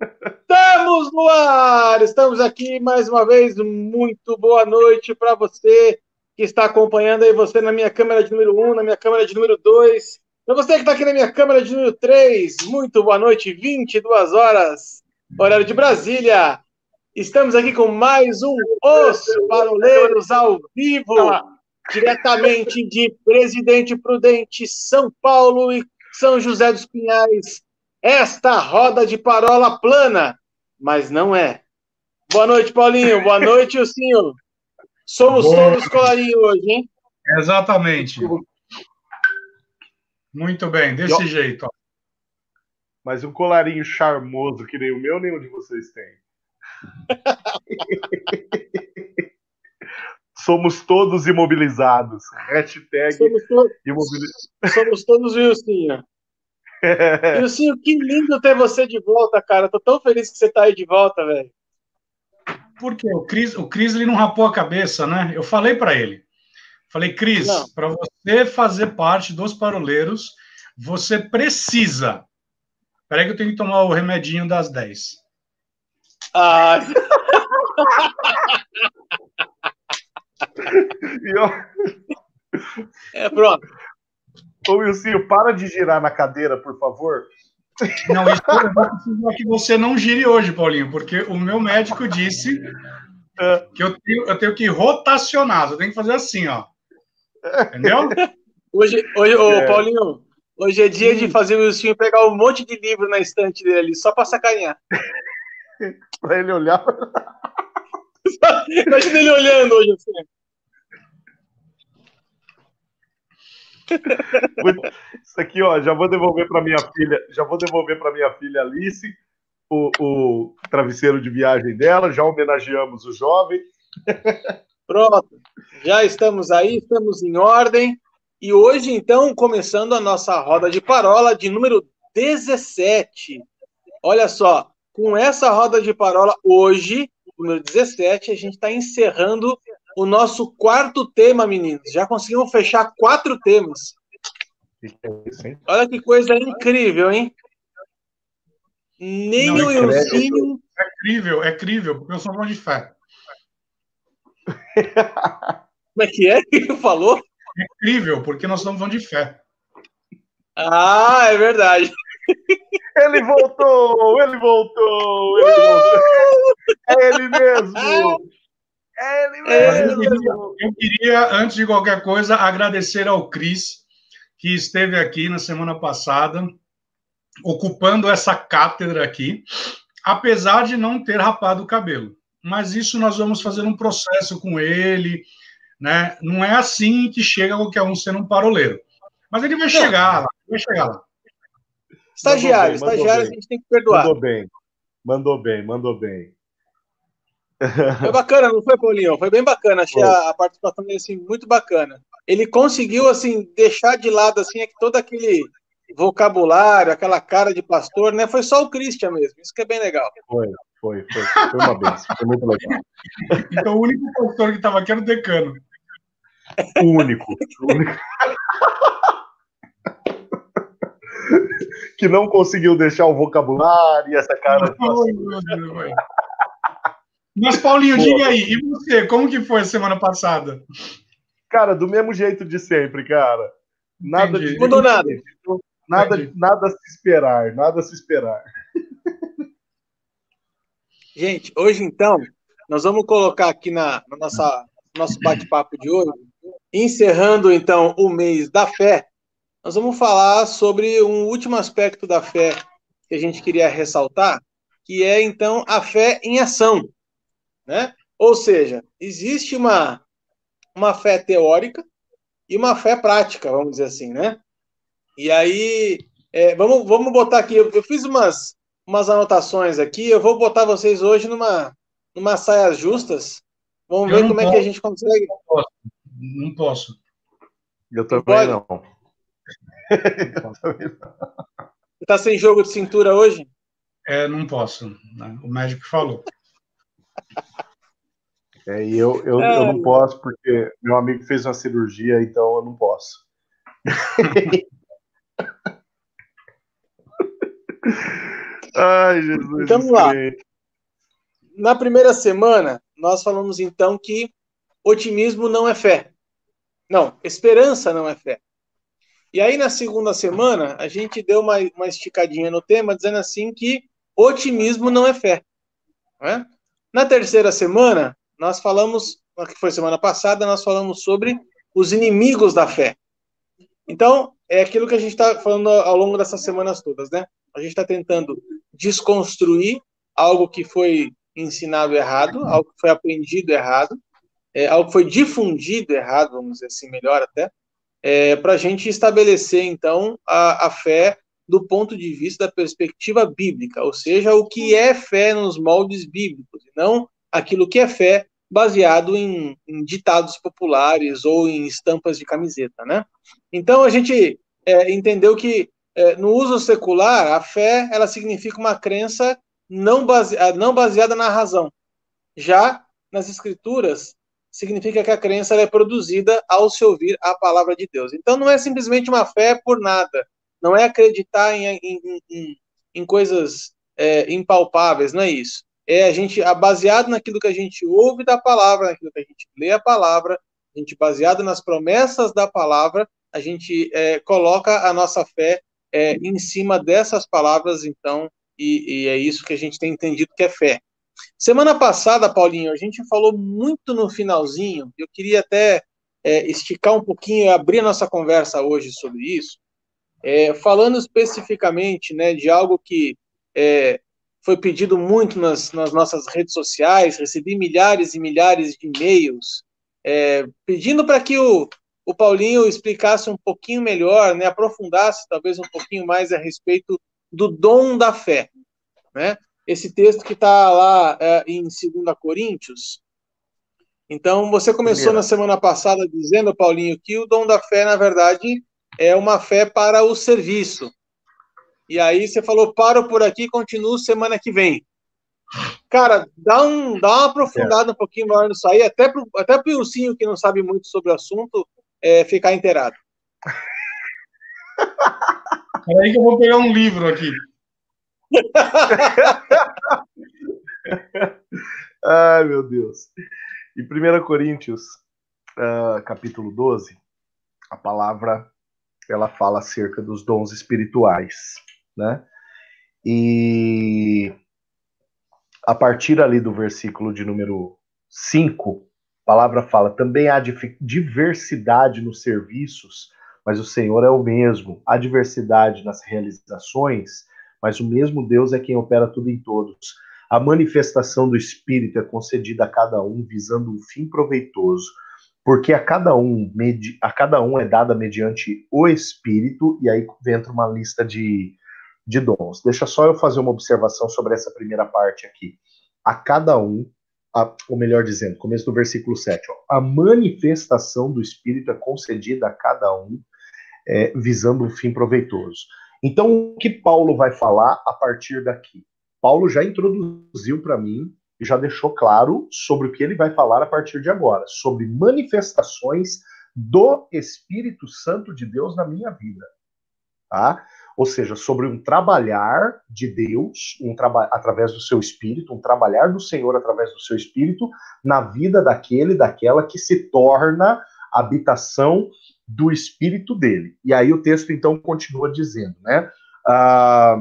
Estamos no ar! Estamos aqui mais uma vez. Muito boa noite para você que está acompanhando aí você na minha câmera de número 1, na minha câmera de número 2. Para você que está aqui na minha câmera de número 3, muito boa noite, 22 horas, horário de Brasília. Estamos aqui com mais um Os Paroleiros ao vivo, diretamente de Presidente Prudente, São Paulo e São José dos Pinhais. Esta roda de parola plana, mas não é. Boa noite, Paulinho. Boa noite, Ilcinho. Somos Boa. todos colarinho hoje, hein? Exatamente. Muito bem, desse jeito. Ó. Mas um colarinho charmoso que nem o meu, nenhum de vocês tem. Somos todos imobilizados. Hashtag Somos, to Somos todos Wilson. Wilson, que lindo ter você de volta, cara. Tô tão feliz que você tá aí de volta, velho. Porque o Cris, o Cris ele não rapou a cabeça, né? Eu falei para ele. Falei, Cris, para você fazer parte dos paroleiros, você precisa. Peraí que eu tenho que tomar o remedinho das 10. Ah. É pronto. Ô, Wilson, para de girar na cadeira, por favor. Não, isso eu vou precisar que você não gire hoje, Paulinho, porque o meu médico disse é. que eu tenho, eu tenho que rotacionar, eu tenho que fazer assim, ó. Entendeu? Hoje, hoje é. ô, Paulinho, hoje é dia de fazer o Wilson pegar um monte de livro na estante dele ali, só para sacanear. para ele olhar. Imagina ele olhando hoje assim. Isso aqui, ó, já vou devolver para minha filha, já vou devolver para minha filha Alice o, o, travesseiro de viagem dela, já homenageamos o jovem. Pronto, já estamos aí, estamos em ordem. E hoje, então, começando a nossa roda de parola de número 17. Olha só, com essa roda de parola, hoje, número 17, a gente está encerrando o nosso quarto tema, meninos. Já conseguimos fechar quatro temas. Olha que coisa incrível, hein? Nem Não, o Euzinho. É incrível, é incrível, porque eu sou bom de fé. Como é que é que falou? É incrível, porque nós estamos falando de fé. Ah, é verdade. Ele voltou, ele voltou, ele voltou. É ele mesmo. É ele mesmo. Eu queria, eu queria, antes de qualquer coisa, agradecer ao Cris, que esteve aqui na semana passada, ocupando essa cátedra aqui, apesar de não ter rapado o cabelo. Mas isso nós vamos fazer um processo com ele, né? Não é assim que chega qualquer um sendo um paroleiro. Mas ele vai chegar lá, vai chegar lá. Estagiário, estagiário a gente tem que perdoar. Mandou bem, mandou bem, mandou bem. Foi bacana, não foi, Paulinho? Foi bem bacana. Achei a, a, participação dele assim, muito bacana. Ele conseguiu assim deixar de lado assim todo aquele vocabulário, aquela cara de pastor, né? Foi só o Christian mesmo. Isso que é bem legal. Foi, foi, foi. Foi uma benção. Foi muito legal. Então o único pastor que estava aqui era o decano. O único. O único. que não conseguiu deixar o vocabulário e essa cara. Não, mas, Paulinho, Pô. diga aí, e você, como que foi a semana passada? Cara, do mesmo jeito de sempre, cara. Nada Entendi. de. Mudou nada. Nada, nada a se esperar, nada a se esperar. Gente, hoje então, nós vamos colocar aqui na, na nossa nosso bate-papo de hoje, encerrando então o mês da fé, nós vamos falar sobre um último aspecto da fé que a gente queria ressaltar, que é então a fé em ação né? Ou seja, existe uma, uma fé teórica e uma fé prática, vamos dizer assim, né? E aí, é, vamos, vamos botar aqui, eu, eu, fiz umas, umas anotações aqui, eu vou botar vocês hoje numa, numa saias justas, vamos eu ver como posso, é que a gente consegue. Não posso. Não posso. Eu também não. não. Você tá sem jogo de cintura hoje? É, não posso. Né? O médico falou. É, e eu, eu, é. eu não posso porque meu amigo fez uma cirurgia, então eu não posso. Ai, Jesus. Então vamos lá. Na primeira semana, nós falamos então que otimismo não é fé. Não, esperança não é fé. E aí, na segunda semana, a gente deu uma, uma esticadinha no tema, dizendo assim que otimismo não é fé. Não é? Na terceira semana, nós falamos, que foi semana passada, nós falamos sobre os inimigos da fé. Então, é aquilo que a gente está falando ao longo dessas semanas todas, né? A gente está tentando desconstruir algo que foi ensinado errado, algo que foi aprendido errado, é, algo que foi difundido errado, vamos dizer assim, melhor até, é, para a gente estabelecer, então, a, a fé do ponto de vista da perspectiva bíblica, ou seja, o que é fé nos moldes bíblicos, e não aquilo que é fé baseado em, em ditados populares ou em estampas de camiseta, né? Então a gente é, entendeu que é, no uso secular a fé ela significa uma crença não, base, não baseada na razão. Já nas escrituras significa que a crença é produzida ao se ouvir a palavra de Deus. Então não é simplesmente uma fé por nada, não é acreditar em, em, em, em coisas é, impalpáveis, não é isso. É a gente, baseado naquilo que a gente ouve da palavra, naquilo que a gente lê a palavra, a gente baseado nas promessas da palavra, a gente é, coloca a nossa fé é, em cima dessas palavras, então, e, e é isso que a gente tem entendido que é fé. Semana passada, Paulinho, a gente falou muito no finalzinho, eu queria até é, esticar um pouquinho e abrir a nossa conversa hoje sobre isso, é, falando especificamente né, de algo que é, foi pedido muito nas, nas, nossas redes sociais, recebi milhares e milhares de e-mails é, pedindo para que o, o Paulinho explicasse um pouquinho melhor, né, aprofundasse talvez um pouquinho mais a respeito do dom da fé. Né? Esse texto que está lá é, em 2 Coríntios. Então, você começou Primeiro. na semana passada dizendo, Paulinho, que o dom da fé, na verdade, é uma fé para o serviço. E aí você falou, paro por aqui, continuo semana que vem. Cara, dá, um, dá uma aprofundada é. um pouquinho maior nisso aí, até pro, até pro Ursinho, que não sabe muito sobre o assunto, é, ficar inteirado. Peraí que eu vou pegar um livro aqui. Ai, meu Deus. Em 1 Coríntios, uh, capítulo 12, a palavra ela fala acerca dos dons espirituais, né? E a partir ali do versículo de número 5, a palavra fala: também há diversidade nos serviços, mas o Senhor é o mesmo. Há diversidade nas realizações, mas o mesmo Deus é quem opera tudo em todos. A manifestação do Espírito é concedida a cada um visando um fim proveitoso porque a cada um a cada um é dada mediante o Espírito e aí entra uma lista de, de dons. Deixa só eu fazer uma observação sobre essa primeira parte aqui. A cada um, a, ou melhor dizendo, começo do versículo 7, ó, a manifestação do Espírito é concedida a cada um é, visando um fim proveitoso. Então, o que Paulo vai falar a partir daqui? Paulo já introduziu para mim já deixou claro sobre o que ele vai falar a partir de agora, sobre manifestações do Espírito Santo de Deus na minha vida. Tá? Ou seja, sobre um trabalhar de Deus, um traba através do seu espírito, um trabalhar do Senhor através do seu espírito na vida daquele, daquela que se torna habitação do espírito dele. E aí o texto então continua dizendo, né? Ah,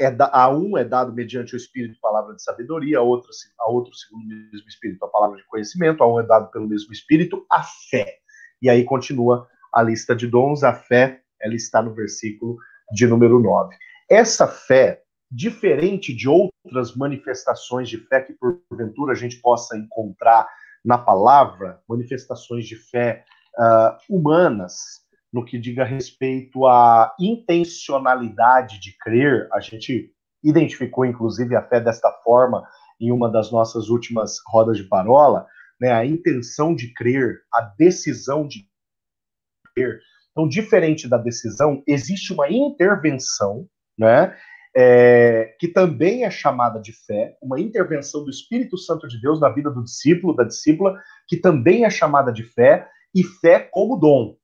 é da, a um é dado mediante o Espírito palavra de sabedoria, a outro, a outro segundo o mesmo Espírito a palavra de conhecimento, a um é dado pelo mesmo Espírito a fé. E aí continua a lista de dons, a fé, ela está no versículo de número 9. Essa fé, diferente de outras manifestações de fé que porventura a gente possa encontrar na palavra, manifestações de fé uh, humanas, no que diga respeito à intencionalidade de crer. A gente identificou, inclusive, a fé desta forma em uma das nossas últimas rodas de parola, né? A intenção de crer, a decisão de crer. Então, diferente da decisão, existe uma intervenção, né? É, que também é chamada de fé, uma intervenção do Espírito Santo de Deus na vida do discípulo, da discípula, que também é chamada de fé, e fé como dom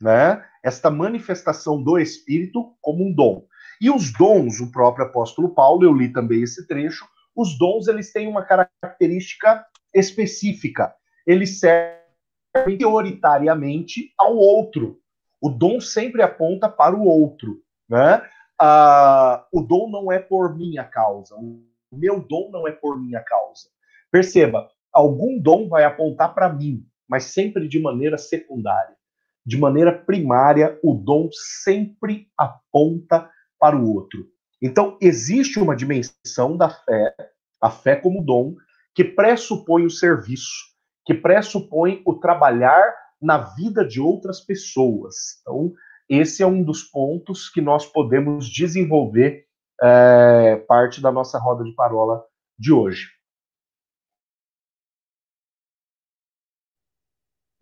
né, esta manifestação do Espírito como um dom. E os dons, o próprio apóstolo Paulo, eu li também esse trecho, os dons eles têm uma característica específica. Eles servem prioritariamente ao outro. O dom sempre aponta para o outro, né? Ah, o dom não é por minha causa. O meu dom não é por minha causa. Perceba, algum dom vai apontar para mim, mas sempre de maneira secundária. De maneira primária, o dom sempre aponta para o outro. Então, existe uma dimensão da fé, a fé como dom, que pressupõe o serviço, que pressupõe o trabalhar na vida de outras pessoas. Então, esse é um dos pontos que nós podemos desenvolver é, parte da nossa roda de parola de hoje.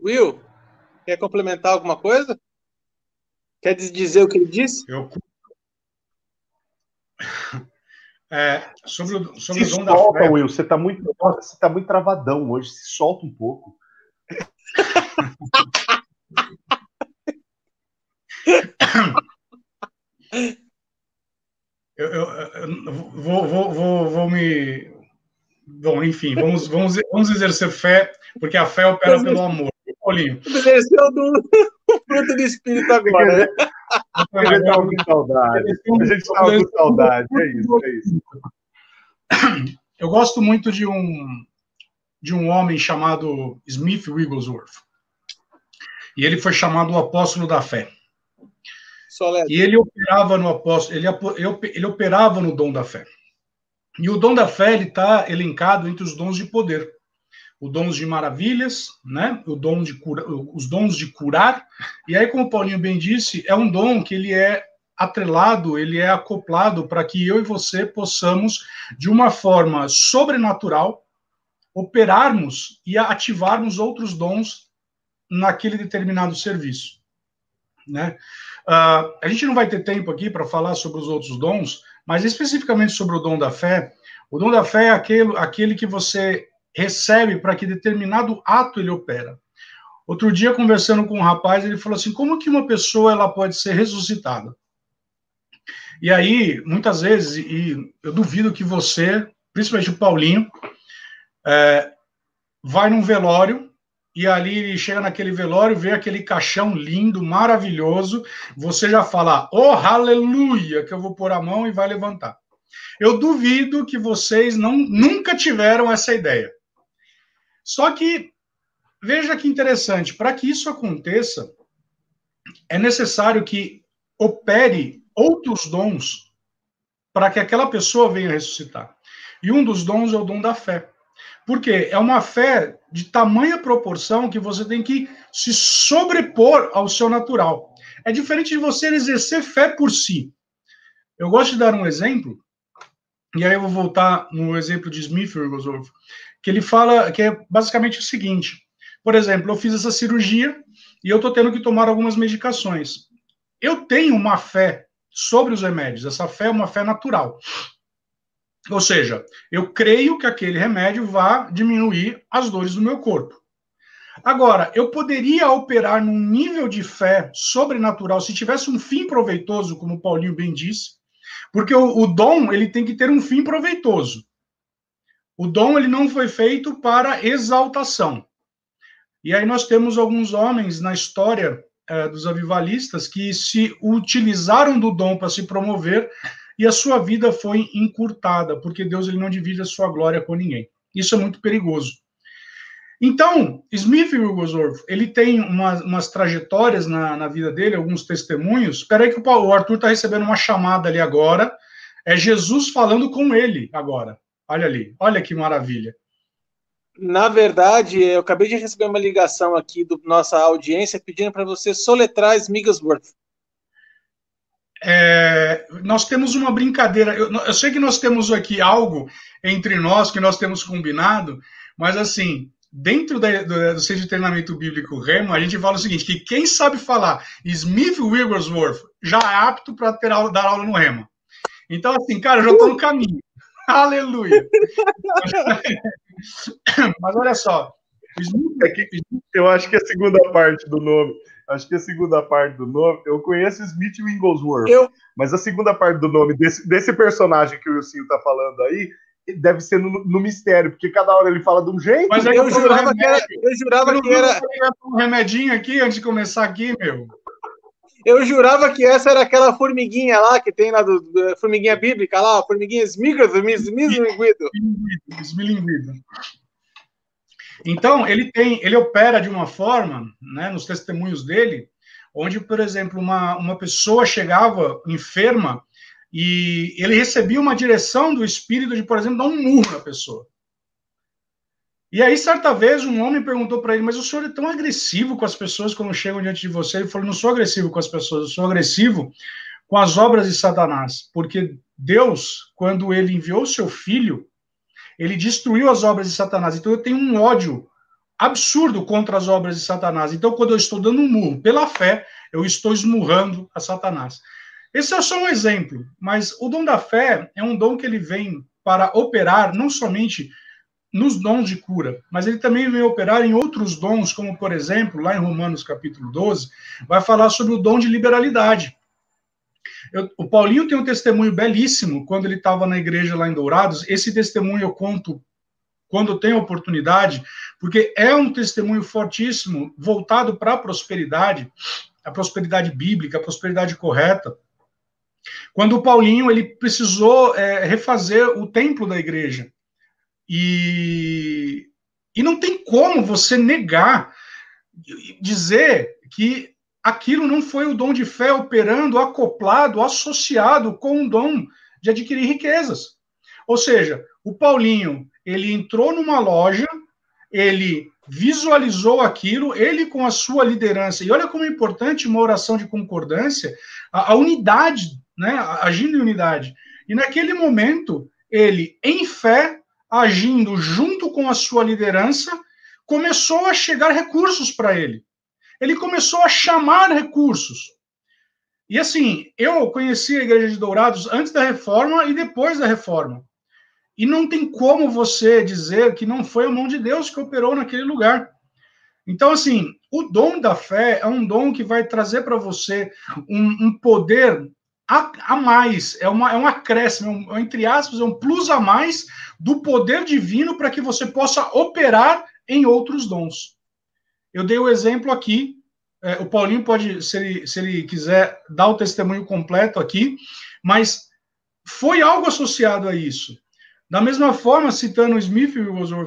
Will, quer complementar alguma coisa? Quer dizer o que ele disse? Eu... É, sobre o, sobre se o dom solta, da fé. Will, você está muito, você tá muito travadão hoje, se solta um pouco. eu, eu, eu vou, vou, vou, vou me. Bom, enfim, vamos, vamos, vamos exercer fé, porque a fé opera pelo amor. Paulinho. Exerceu do fruto do espírito agora, né? A gente estava com saudade. A gente estava com saudade. É isso, é isso. Eu gosto muito de um, de um homem chamado Smith Wigglesworth. E ele foi chamado o apóstolo da fé. E ele operava no apóstolo, ele, ele operava no dom da fé. E o dom da fé ele está elencado entre os dons de poder. O dons de maravilhas, né? O dom de cura, os dons de curar. E aí, como o Paulinho bem disse, é um dom que ele é atrelado, ele é acoplado para que eu e você possamos, de uma forma sobrenatural, operarmos e ativarmos outros dons naquele determinado serviço. Né? Uh, a gente não vai ter tempo aqui para falar sobre os outros dons, mas especificamente sobre o dom da fé. O dom da fé é aquele, aquele que você recebe para que determinado ato ele opera. Outro dia, conversando com um rapaz, ele falou assim: como que uma pessoa ela pode ser ressuscitada? E aí, muitas vezes, e eu duvido que você, principalmente o Paulinho, é, vai num velório e ali ele chega naquele velório, vê aquele caixão lindo, maravilhoso, você já fala, oh, aleluia, que eu vou pôr a mão e vai levantar. Eu duvido que vocês não, nunca tiveram essa ideia. Só que, veja que interessante, para que isso aconteça, é necessário que opere outros dons para que aquela pessoa venha ressuscitar. E um dos dons é o dom da fé. Porque é uma fé de tamanha proporção que você tem que se sobrepor ao seu natural. É diferente de você exercer fé por si. Eu gosto de dar um exemplo, e aí eu vou voltar no exemplo de Smith Wigglesworth, que ele fala que é basicamente o seguinte: por exemplo, eu fiz essa cirurgia e eu estou tendo que tomar algumas medicações. Eu tenho uma fé sobre os remédios, essa fé é uma fé natural. Ou seja, eu creio que aquele remédio vá diminuir as dores do meu corpo. Agora, eu poderia operar num nível de fé sobrenatural se tivesse um fim proveitoso, como o Paulinho bem disse, porque o, o dom ele tem que ter um fim proveitoso. O dom ele não foi feito para exaltação. E aí nós temos alguns homens na história eh, dos avivalistas que se utilizaram do dom para se promover e a sua vida foi encurtada, porque Deus ele não divide a sua glória com ninguém. Isso é muito perigoso. Então, Smith Wigglesworth, ele tem umas, umas trajetórias na, na, vida dele, alguns testemunhos. Espera aí que o Arthur está recebendo uma chamada ali agora. É Jesus falando com ele agora. Olha ali, olha que maravilha. Na verdade, eu acabei de receber uma ligação aqui da nossa audiência pedindo para você soletrar Smigglesworth. É, nós temos uma brincadeira. Eu, eu, sei que nós temos aqui algo entre nós que nós temos combinado, mas assim, dentro da, do, do Centro de Treinamento Bíblico Remo, a gente fala o seguinte: que quem sabe falar Smith Wigglesworth já é apto para dar aula no Remo. Então, assim, cara, eu já estou no caminho. Aleluia! mas olha só. É eu acho que a segunda parte do nome Acho que a segunda parte do nome. Eu conheço Smith Wigglesworth, eu... mas a segunda parte do nome desse, desse personagem que o Wilson tá falando aí deve ser no, no, mistério, porque cada hora ele fala de um jeito. Mas eu, jurava que era. Eu jurava que era. um remedinho aqui antes de começar aqui, meu. Eu jurava que essa era aquela formiguinha lá que tem lá do, do formiguinha bíblica lá, formiguinha esmilinguido. Esmilinguido. Então, ele tem, ele opera de uma forma, né, nos testemunhos dele, onde, por exemplo, uma, uma pessoa chegava enferma e ele recebia uma direção do espírito de, por exemplo, dar um murro na pessoa. E aí, certa vez, um homem perguntou para ele: Mas o senhor é tão agressivo com as pessoas quando chegam diante de você? Ele falou: Não sou agressivo com as pessoas, eu sou agressivo com as obras de Satanás. Porque Deus, quando ele enviou seu filho, ele destruiu as obras de Satanás. Então eu tenho um ódio absurdo contra as obras de Satanás. Então, quando eu estou dando um murro pela fé, eu estou esmurrando a Satanás. Esse é só um exemplo, mas o dom da fé é um dom que ele vem para operar não somente nos dons de cura, mas ele também vem operar em outros dons, como por exemplo, lá em Romanos capítulo 12, vai falar sobre o dom de liberalidade. Eu, o Paulinho tem um testemunho belíssimo quando ele estava na igreja lá em Dourados. Esse testemunho eu conto quando tenho oportunidade, porque é um testemunho fortíssimo voltado para a prosperidade, a prosperidade bíblica, a prosperidade correta. Quando o Paulinho ele precisou é, refazer o templo da igreja. E, e não tem como você negar, dizer que aquilo não foi o dom de fé operando, acoplado, associado com o dom de adquirir riquezas. Ou seja, o Paulinho, ele entrou numa loja, ele visualizou aquilo, ele com a sua liderança, e olha como é importante uma oração de concordância, a, a unidade, né, agindo em unidade. E naquele momento, ele, em fé, agindo junto com a sua liderança, começou a chegar recursos para ele. Ele começou a chamar recursos. E assim, eu conheci a Igreja de Dourados antes da reforma e depois da reforma. E não tem como você dizer que não foi a mão de Deus que operou naquele lugar. Então, assim, o dom da fé é um dom que vai trazer para você um, um poder a, a, mais, é, uma, é um acréscimo, é um, entre aspas, é um plus a mais do poder divino para que você possa operar em outros dons. Eu dei o exemplo aqui, é, o Paulinho pode, se ele, se ele quiser, dar o testemunho completo aqui, mas foi algo associado a isso. Da mesma forma, citando Smith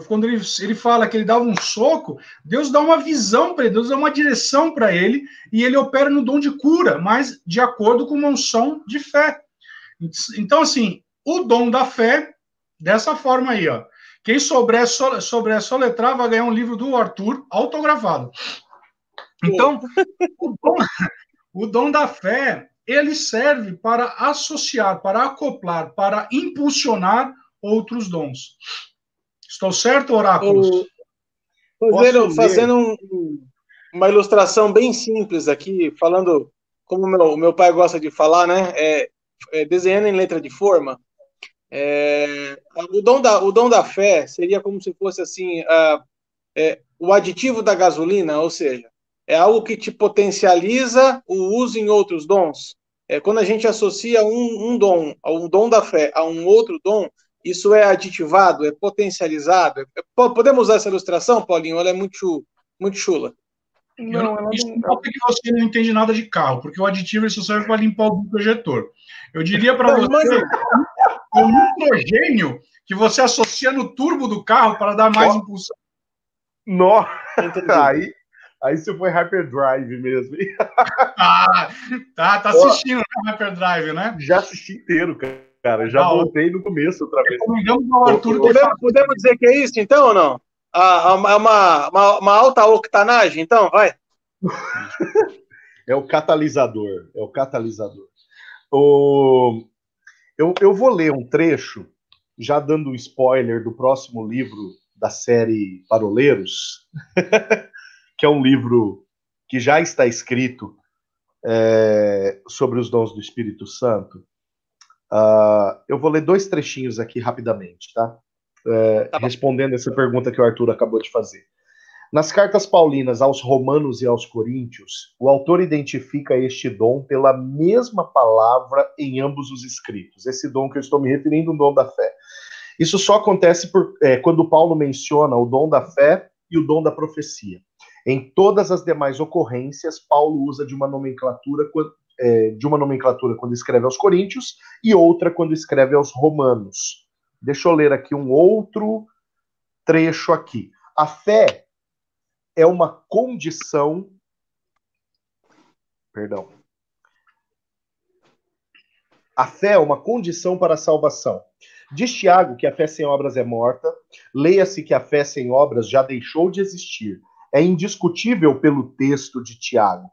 quando ele, ele fala que ele dava um soco, Deus dá uma visão para ele, Deus dá uma direção para ele, e ele opera no dom de cura, mas de acordo com uma unção de fé. Então, assim, o dom da fé, dessa forma aí, ó. Quem souber, sobre a soletrar vai ganhar um livro do Arthur autografado. Então, o dom, o dom da fé, ele serve para associar, para acoplar, para impulsionar outros dons. Estou certo, oráculos? fazendo, fazendo um, uma ilustração bem simples aqui, falando como meu, meu pai gosta de falar, né? É, é, desenhando em letra de forma. É, o, dom da, o dom da fé seria como se fosse assim é, o aditivo da gasolina, ou seja, é algo que te potencializa o uso em outros dons. É, quando a gente associa um, um dom, um dom da fé a um outro dom, isso é aditivado, é potencializado? É, podemos usar essa ilustração, Paulinho? Ela é muito, muito chula. Não, ela isso não... porque você não entende nada de carro, porque o aditivo só serve para limpar o projetor. Eu diria para você, o nitrogênio que você associa no turbo do carro para dar mais impulsão. Nossa, aí, aí você foi Hyperdrive mesmo. ah, tá, tá assistindo né, Hyperdrive, né? Já assisti inteiro, cara cara. Já não. voltei no começo outra vez. Podemos, podemos dizer que é isso, então, ou não? Ah, uma, uma, uma, uma alta octanagem, então, vai. é o catalisador. É o catalisador. O... Eu, eu vou ler um trecho, já dando um spoiler do próximo livro da série Paroleiros, que é um livro que já está escrito é, sobre os dons do Espírito Santo. Uh, eu vou ler dois trechinhos aqui rapidamente, tá? É, tá respondendo essa pergunta que o Arthur acabou de fazer. Nas cartas paulinas aos Romanos e aos Coríntios, o autor identifica este dom pela mesma palavra em ambos os escritos. Esse dom que eu estou me referindo, o dom da fé. Isso só acontece por, é, quando Paulo menciona o dom da fé e o dom da profecia. Em todas as demais ocorrências, Paulo usa de uma nomenclatura é, de uma nomenclatura quando escreve aos Coríntios e outra quando escreve aos Romanos. Deixa eu ler aqui um outro trecho aqui. A fé é uma condição. Perdão. A fé é uma condição para a salvação. Diz Tiago que a fé sem obras é morta. Leia-se que a fé sem obras já deixou de existir. É indiscutível pelo texto de Tiago.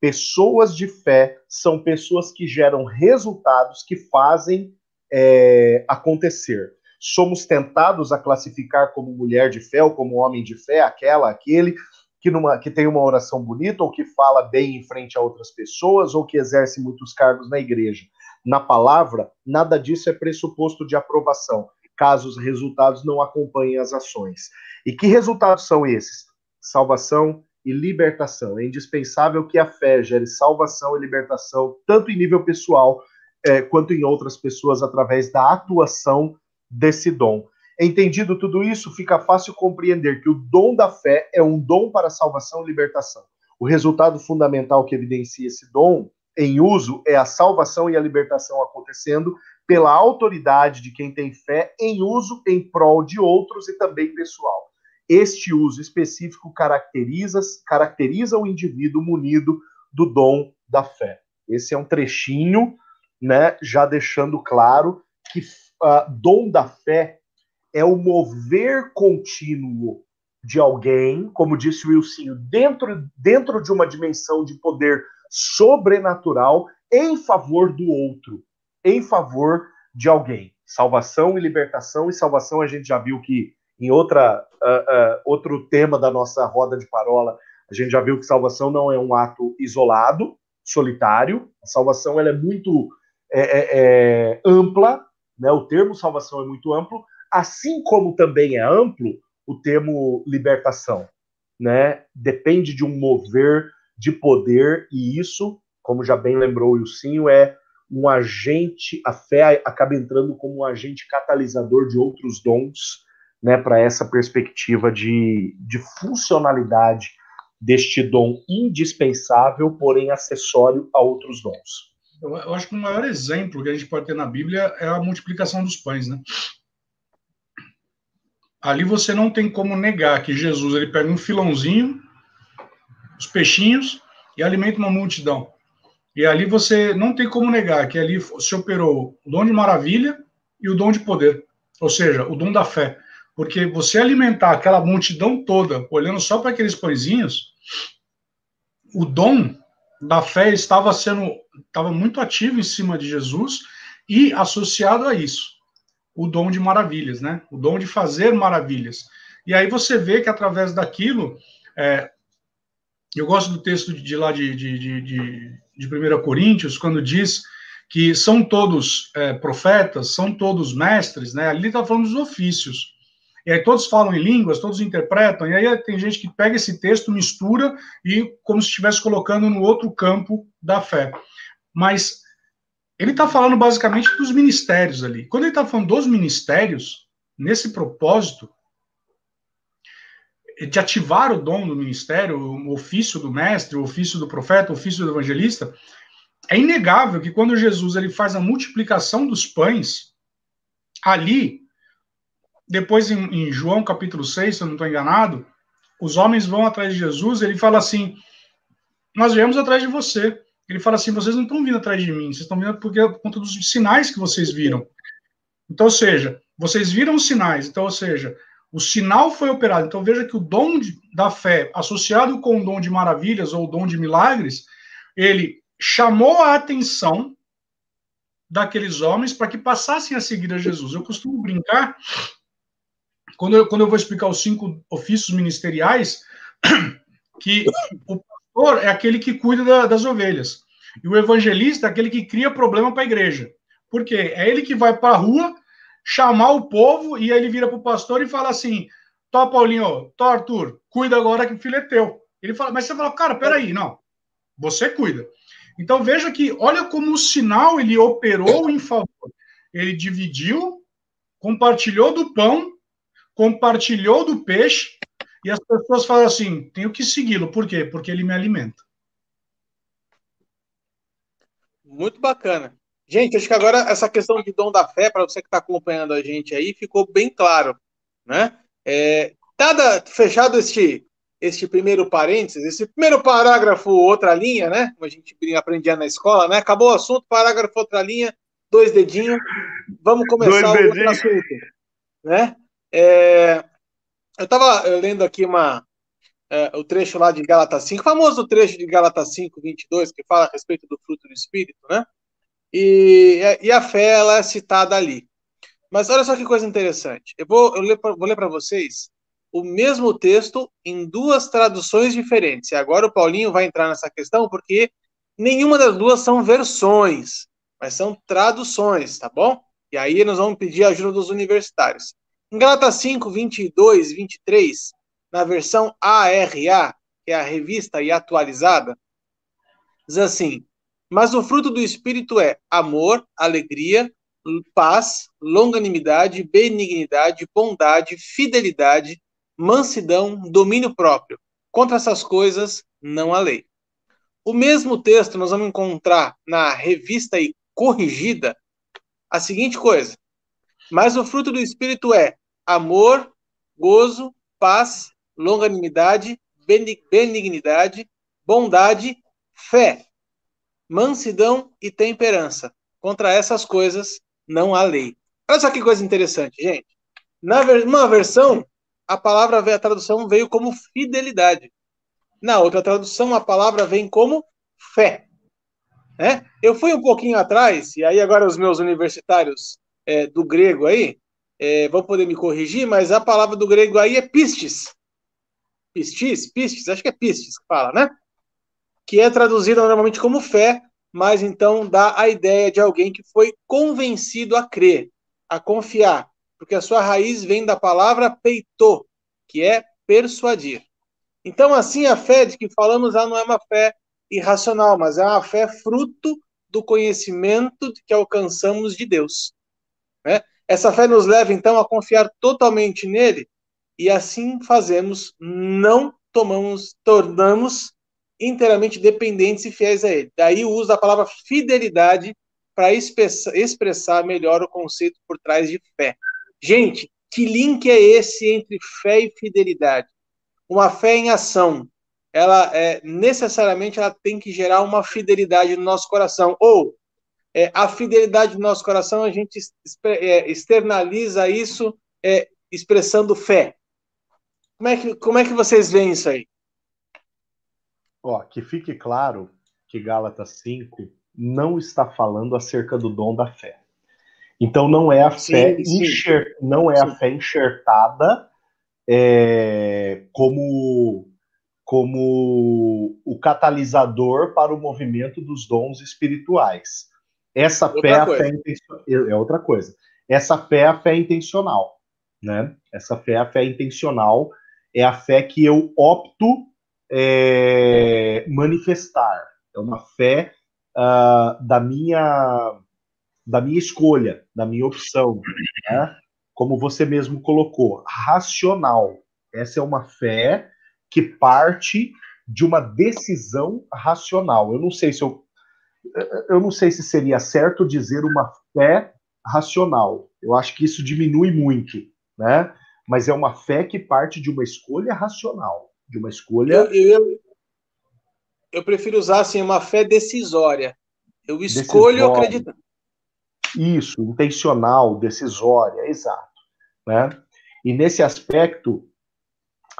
Pessoas de fé são pessoas que geram resultados que fazem é, acontecer somos tentados a classificar como mulher de fé ou como homem de fé, aquela, aquele que, numa, que tem uma oração bonita ou que fala bem em frente a outras pessoas ou que exerce muitos cargos na igreja. Na palavra, nada disso é pressuposto de aprovação, caso os resultados não acompanhem as ações. E que resultados são esses? Salvação e libertação. É indispensável que a fé gere salvação e libertação, tanto em nível pessoal é, quanto em outras pessoas, através da atuação desse dom. Entendido tudo isso, fica fácil compreender que o dom da fé é um dom para salvação e libertação. O resultado fundamental que evidencia esse dom em uso é a salvação e a libertação acontecendo pela autoridade de quem tem fé em uso em prol de outros e também pessoal. Este uso específico caracteriza, caracteriza o indivíduo munido do dom da fé. Esse é um trechinho, né, já deixando claro que uh, dom da fé é o mover contínuo de alguém, como disse o Wilson, dentro, dentro de uma dimensão de poder sobrenatural em favor do outro, em favor de alguém. Salvação e libertação, e salvação a gente já viu que em outra, uh, uh, outro tema da nossa roda de parola, a gente já viu que salvação não é um ato isolado, solitário. A salvação ela é muito é, é, é, ampla, né? O termo salvação é muito amplo, assim como também é amplo o termo libertação. Né? Depende de um mover de poder, e isso, como já bem lembrou o Ilcinho, é um agente, a fé acaba entrando como um agente catalisador de outros dons, né, para essa perspectiva de, de funcionalidade deste dom indispensável, porém acessório a outros dons. Eu, eu, acho que o maior exemplo que a gente pode ter na Bíblia é a multiplicação dos pães, né? Ali você não tem como negar que Jesus ele pega um filãozinho, os peixinhos e alimenta uma multidão. E ali você não tem como negar que ali se operou o dom de maravilha e o dom de poder, ou seja, o dom da fé. Porque você alimentar aquela multidão toda, olhando só para aqueles pãezinhos, o dom da fé estava sendo estava muito ativo em cima de Jesus e associado a isso o dom de maravilhas, né? O dom de fazer maravilhas. E aí você vê que através daquilo, é, eu gosto do texto de, de lá de, de, de, de 1 Coríntios, quando diz que são todos é, profetas, são todos mestres, né? Ali está falando dos ofícios. E aí todos falam em línguas, todos interpretam, e aí tem gente que pega esse texto, mistura e como se estivesse colocando no outro campo da fé. Mas ele está falando basicamente dos ministérios ali. Quando ele está falando dos ministérios, nesse propósito de ativar o dom do ministério, o ofício do mestre, o ofício do profeta, o ofício do evangelista, é inegável que quando Jesus ele faz a multiplicação dos pães, ali depois, em, em João capítulo 6, se eu não estou enganado, os homens vão atrás de Jesus, ele fala assim: Nós viemos atrás de você. Ele fala assim: vocês não estão vindo atrás de mim, vocês estão vindo porque, por conta dos sinais que vocês viram. Então, ou seja, vocês viram os sinais, então, ou seja, o sinal foi operado. Então, veja que o dom de, da fé, associado com o dom de maravilhas ou o dom de milagres, ele chamou a atenção daqueles homens para que passassem a seguir a Jesus. Eu costumo brincar quando eu, quando eu vou explicar os cinco ofícios ministeriais, que o pastor é aquele que cuida da, das ovelhas. E o evangelista é aquele que cria problema para a igreja. Por quê? É ele que vai para a rua chamar o povo e aí ele vira para o pastor e fala assim: Tó, Paulinho, Tó, Arthur, cuida agora que o filho é teu. Ele fala, mas você fala, cara, peraí, não, você cuida. Então veja que, olha como o sinal ele operou em favor. Ele dividiu, compartilhou do pão, compartilhou do peixe, e as pessoas falam assim: tenho que segui-lo. Por quê? Porque ele me alimenta. Muito bacana. Gente, acho que agora essa questão de dom da fé, para você que está acompanhando a gente aí, ficou bem claro. Né? É, dada, fechado este, este primeiro parênteses, esse primeiro parágrafo, outra linha, né? Como a gente aprendia na escola, né? Acabou o assunto, parágrafo, outra linha, dois dedinhos. Vamos começar dois o outro assunto. Né? É, eu estava lendo aqui uma, é, o trecho lá de Gálatas 5, famoso trecho de Gálatas 5, 22, que fala a respeito do fruto do Espírito, né? E, e a fé, ela é citada ali. Mas olha só que coisa interessante. Eu vou, eu vou ler para vocês o mesmo texto em duas traduções diferentes. E agora o Paulinho vai entrar nessa questão, porque nenhuma das duas são versões, mas são traduções, tá bom? E aí nós vamos pedir a ajuda dos universitários. Gálatas 5, 22 e 23, na versão ARA, que é a revista e atualizada, diz assim: Mas o fruto do Espírito é amor, alegria, paz, longanimidade, benignidade, bondade, fidelidade, mansidão, domínio próprio. Contra essas coisas não há lei. O mesmo texto nós vamos encontrar na revista e corrigida a seguinte coisa: Mas o fruto do Espírito é amor, gozo, paz, longanimidade, benignidade, bondade, fé, mansidão e temperança. Contra essas coisas não há lei. Olha só que coisa interessante, gente. Na ver uma versão, a palavra, a tradução veio como fidelidade. Na outra tradução, a palavra vem como fé. É? Eu fui um pouquinho atrás, e aí agora os meus universitários é, do grego aí, é, vão poder me corrigir, mas a palavra do grego aí é pistes. Pistis? Pistes? Acho que é pistes que fala, né? Que é traduzida normalmente como fé, mas então dá a ideia de alguém que foi convencido a crer, a confiar, porque a sua raiz vem da palavra peitô, que é persuadir. Então, assim, a fé de que falamos lá não é uma fé irracional, mas é uma fé fruto do conhecimento que alcançamos de Deus. Né? Essa fé nos leva, então, a confiar totalmente nele, e assim fazemos, não tomamos, tornamos inteiramente dependentes e fiéis a ele. Daí o uso da palavra fidelidade para expressar melhor o conceito por trás de fé. Gente, que link é esse entre fé e fidelidade? Uma fé em ação, ela é necessariamente ela tem que gerar uma fidelidade no nosso coração. Ou é, a fidelidade do nosso coração, a gente é, externaliza isso é, expressando fé. Como é, que, como é que vocês veem isso aí? Ó, que fique claro que Gálatas 5 não está falando acerca do dom da fé. Então não é a fé sim, enxer... não é sim. a fé enxertada é, como como o catalisador para o movimento dos dons espirituais. Essa outra fé, a fé é outra coisa. Essa fé é a fé intencional, né? Essa fé é a fé intencional, é a fé que eu opto é, manifestar. É uma fé uh, da minha da minha escolha, da minha opção, né? Como você mesmo colocou, racional. Essa é uma fé que parte de uma decisão racional. Eu não sei se eu eu não sei se seria certo dizer uma fé racional. Eu acho que isso diminui muito, né? Mas é uma fé que parte de uma escolha racional, de uma escolha. Eu, eu, eu prefiro usar assim uma fé decisória. Eu escolho acreditar. Isso, intencional, decisória, exato, né? E nesse aspecto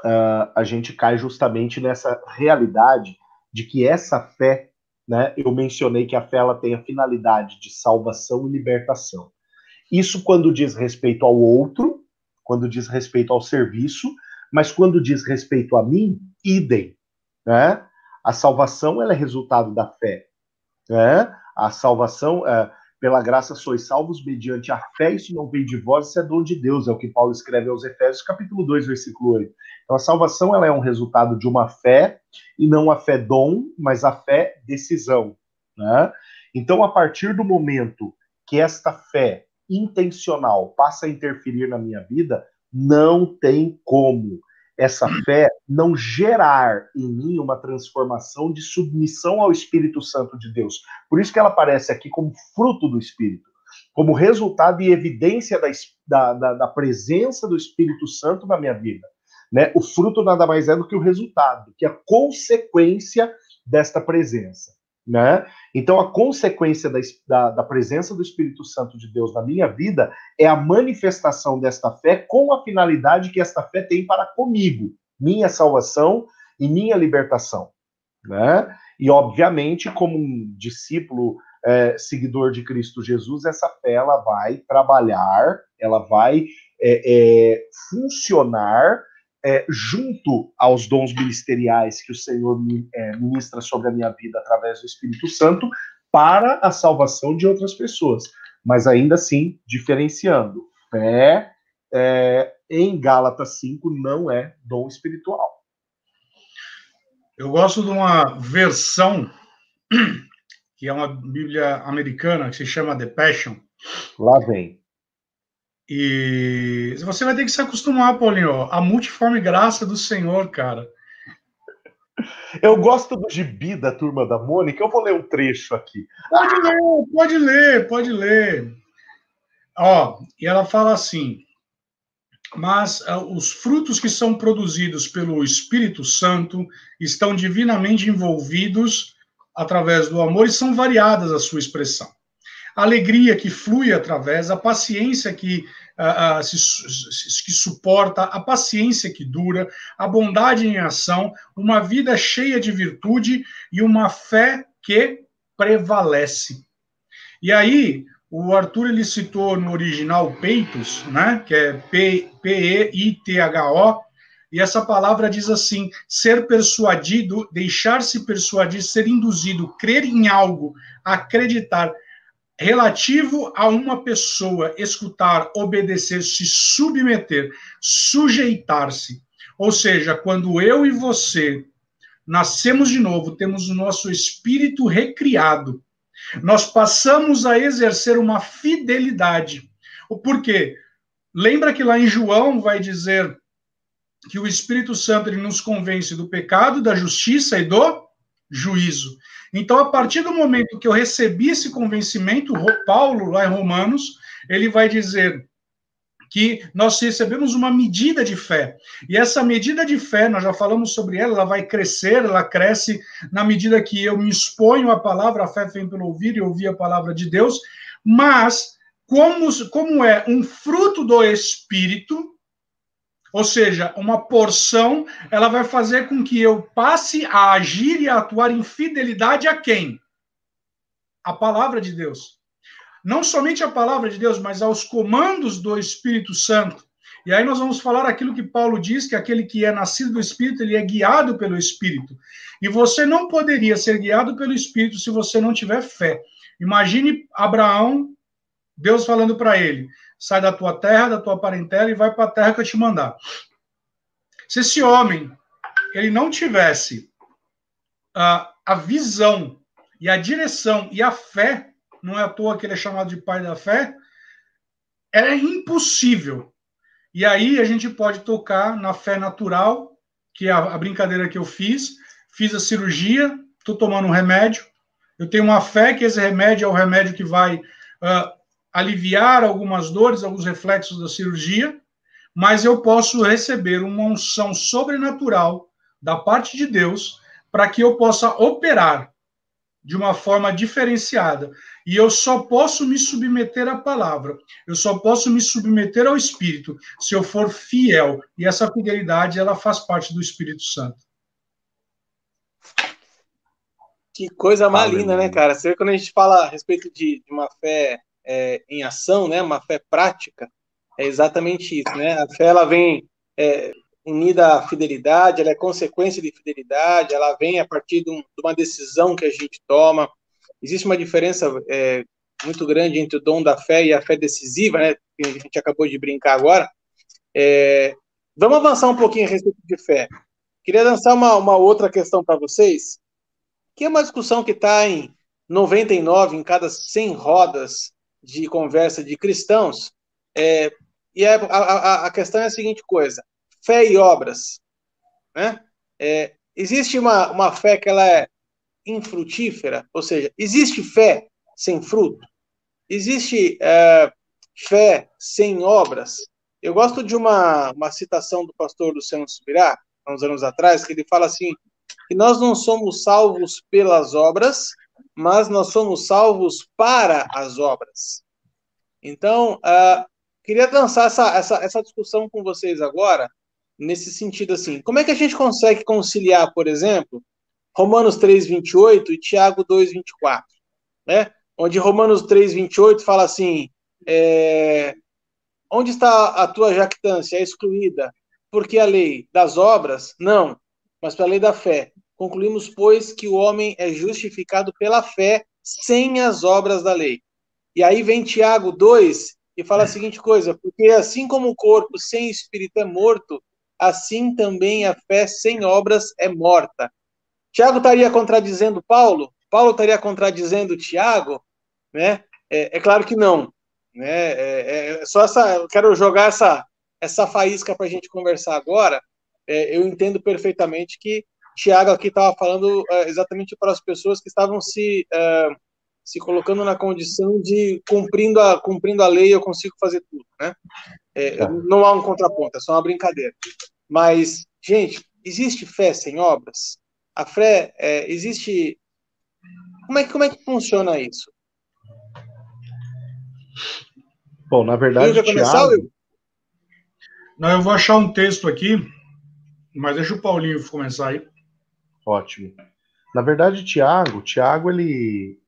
uh, a gente cai justamente nessa realidade de que essa fé né, eu mencionei que a fé ela tem a finalidade de salvação e libertação. Isso quando diz respeito ao outro, quando diz respeito ao serviço, mas quando diz respeito a mim, idem. Né? A salvação ela é resultado da fé. Né? A salvação, é, pela graça sois salvos mediante a fé, isso não vem de vós, isso é dom de Deus, é o que Paulo escreve aos Efésios, capítulo 2, versículo 8. Então a salvação ela é um resultado de uma fé, e não a fé dom, mas a fé decisão. Né? Então, a partir do momento que esta fé intencional passa a interferir na minha vida, não tem como essa fé não gerar em mim uma transformação de submissão ao Espírito Santo de Deus. Por isso que ela aparece aqui como fruto do Espírito, como resultado e evidência da, da, da presença do Espírito Santo na minha vida. Né? O fruto nada mais é do que o resultado, que é a consequência desta presença. Né? Então, a consequência da, da, da, presença do Espírito Santo de Deus na minha vida é a manifestação desta fé com a finalidade que esta fé tem para comigo, minha salvação e minha libertação. Né? E, obviamente, como um discípulo é, seguidor de Cristo Jesus, essa fé ela vai trabalhar, ela vai é, é, funcionar é, junto aos dons ministeriais que o Senhor é, ministra sobre a minha vida através do Espírito Santo para a salvação de outras pessoas, mas ainda assim diferenciando. Fé é, em Gálatas 5 não é dom espiritual. Eu gosto de uma versão que é uma Bíblia americana que se chama The Passion. Lá vem. E você vai ter que se acostumar, Paulinho, a multiforme graça do Senhor, cara. Eu gosto do gibi da turma da Mônica, eu vou ler um trecho aqui. Pode ler, pode ler, pode ler. Ó, e ela fala assim: mas uh, os frutos que são produzidos pelo Espírito Santo estão divinamente envolvidos através do amor e são variadas a sua expressão a alegria que flui através, a paciência que, uh, se, que suporta, a paciência que dura, a bondade em ação, uma vida cheia de virtude e uma fé que prevalece. E aí, o Arthur ele citou no original peitos, né, que é P-E-I-T-H-O, e essa palavra diz assim: ser persuadido, deixar-se persuadir, ser induzido, crer em algo, acreditar relativo a uma pessoa escutar, obedecer, se submeter, sujeitar-se. Ou seja, quando eu e você nascemos de novo, temos o nosso espírito recriado, nós passamos a exercer uma fidelidade. Por quê? Lembra que lá em João vai dizer que o Espírito Santo ele nos convence do pecado, da justiça e do juízo. Então, a partir do momento que eu recebi esse convencimento, Paulo, lá em Romanos, ele vai dizer que nós recebemos uma medida de fé. E essa medida de fé, nós já falamos sobre ela, ela vai crescer, ela cresce na medida que eu me exponho à palavra, a fé vem pelo ouvir e ouvir a palavra de Deus, mas como, como é um fruto do Espírito, ou seja, uma porção, ela vai fazer com que eu passe a agir e a atuar em fidelidade a quem? A palavra de Deus. Não somente a palavra de Deus, mas aos comandos do Espírito Santo. E aí nós vamos falar aquilo que Paulo diz, que aquele que é nascido do Espírito, ele é guiado pelo Espírito. E você não poderia ser guiado pelo Espírito se você não tiver fé. Imagine Abraão, Deus falando para ele: sai da tua terra, da tua parentela e vai para a terra que eu te mandar. Se esse homem ele não tivesse uh, a visão e a direção e a fé, não é à toa que ele é chamado de pai da fé, é impossível. E aí a gente pode tocar na fé natural, que é a, a brincadeira que eu fiz, fiz a cirurgia, estou tomando um remédio, eu tenho uma fé que esse remédio é o remédio que vai uh, aliviar algumas dores, alguns reflexos da cirurgia, mas eu posso receber uma unção sobrenatural da parte de Deus para que eu possa operar de uma forma diferenciada. E eu só posso me submeter à palavra, eu só posso me submeter ao Espírito se eu for fiel. E essa fidelidade, ela faz parte do Espírito Santo. Que coisa mais linda, né, cara? Você vê quando a gente fala a respeito de, de uma fé é, em ação, né, uma fé prática, é exatamente isso, né? A fé ela vem é, unida à fidelidade, ela é consequência de fidelidade, ela vem a partir de, um, de uma decisão que a gente toma. Existe uma diferença é, muito grande entre o dom da fé e a fé decisiva, né? Que a gente acabou de brincar agora. É, vamos avançar um pouquinho a respeito de fé. Queria lançar uma, uma outra questão para vocês, que é uma discussão que está em 99 em cada 100 rodas de conversa de cristãos. É, e a, a, a, questão é a seguinte coisa: fé e obras. Né? É, existe uma, uma fé que ela é infrutífera, ou seja, existe fé sem fruto? Existe é, fé sem obras? Eu gosto de uma, uma citação do pastor Luciano Subirá, há uns anos atrás, que ele fala assim, que nós não somos salvos pelas obras, mas nós somos salvos para as obras. Então, uh, queria lançar essa, essa, essa discussão com vocês agora, nesse sentido assim, como é que a gente consegue conciliar, por exemplo, Romanos 3,28 e Tiago 2,24, né? Onde Romanos 3,28 fala assim, é, onde está a tua jactância? É excluída. Porque a lei das obras? Não, mas pela lei da fé. Concluímos, pois, que o homem é justificado pela fé sem as obras da lei. E aí vem Tiago 2 e fala a seguinte coisa: porque assim como o corpo sem espírito é morto, assim também a fé sem obras é morta. Tiago estaria contradizendo Paulo? Paulo estaria contradizendo Tiago? Né? É, é claro que não. Né? É, é, é só essa, eu quero jogar essa, essa faísca para a gente conversar agora. É, eu entendo perfeitamente que Tiago aqui estava falando é, exatamente para as pessoas que estavam se, é, se colocando na condição de cumprindo a, cumprindo a lei eu consigo fazer tudo, né? É, tá. Não há um contraponto, é só uma brincadeira. Mas, gente, existe fé sem obras? A fé é, existe. Como é, que, como é que funciona isso? Bom, na verdade, Tiago... Não, eu vou achar um texto aqui, mas deixa o Paulinho começar aí. Ótimo. Na verdade, Tiago, Tiago, ele.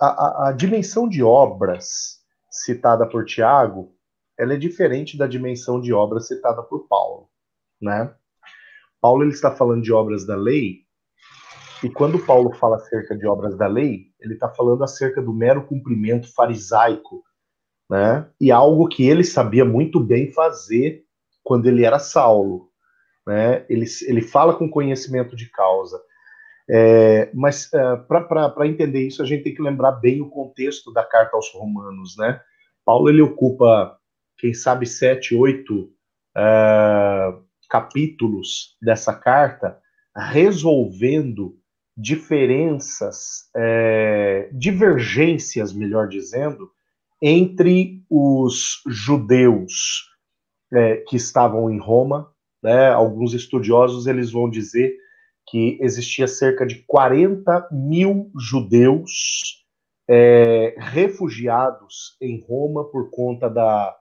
A, a, a, dimensão de obras citada por Tiago, ela é diferente da dimensão de obras citada por Paulo, né? Paulo ele está falando de obras da lei, e quando Paulo fala acerca de obras da lei, ele está falando acerca do mero cumprimento farisaico, né? E algo que ele sabia muito bem fazer quando ele era Saulo, né? Ele, ele fala com conhecimento de causa. É, mas é, para entender isso, a gente tem que lembrar bem o contexto da carta aos Romanos, né? Paulo ele ocupa, quem sabe, sete, oito é, capítulos dessa carta, resolvendo diferenças, é, divergências, melhor dizendo, entre os judeus é, que estavam em Roma né, alguns estudiosos eles vão dizer que existia cerca de 40 mil judeus é, refugiados em Roma por conta da,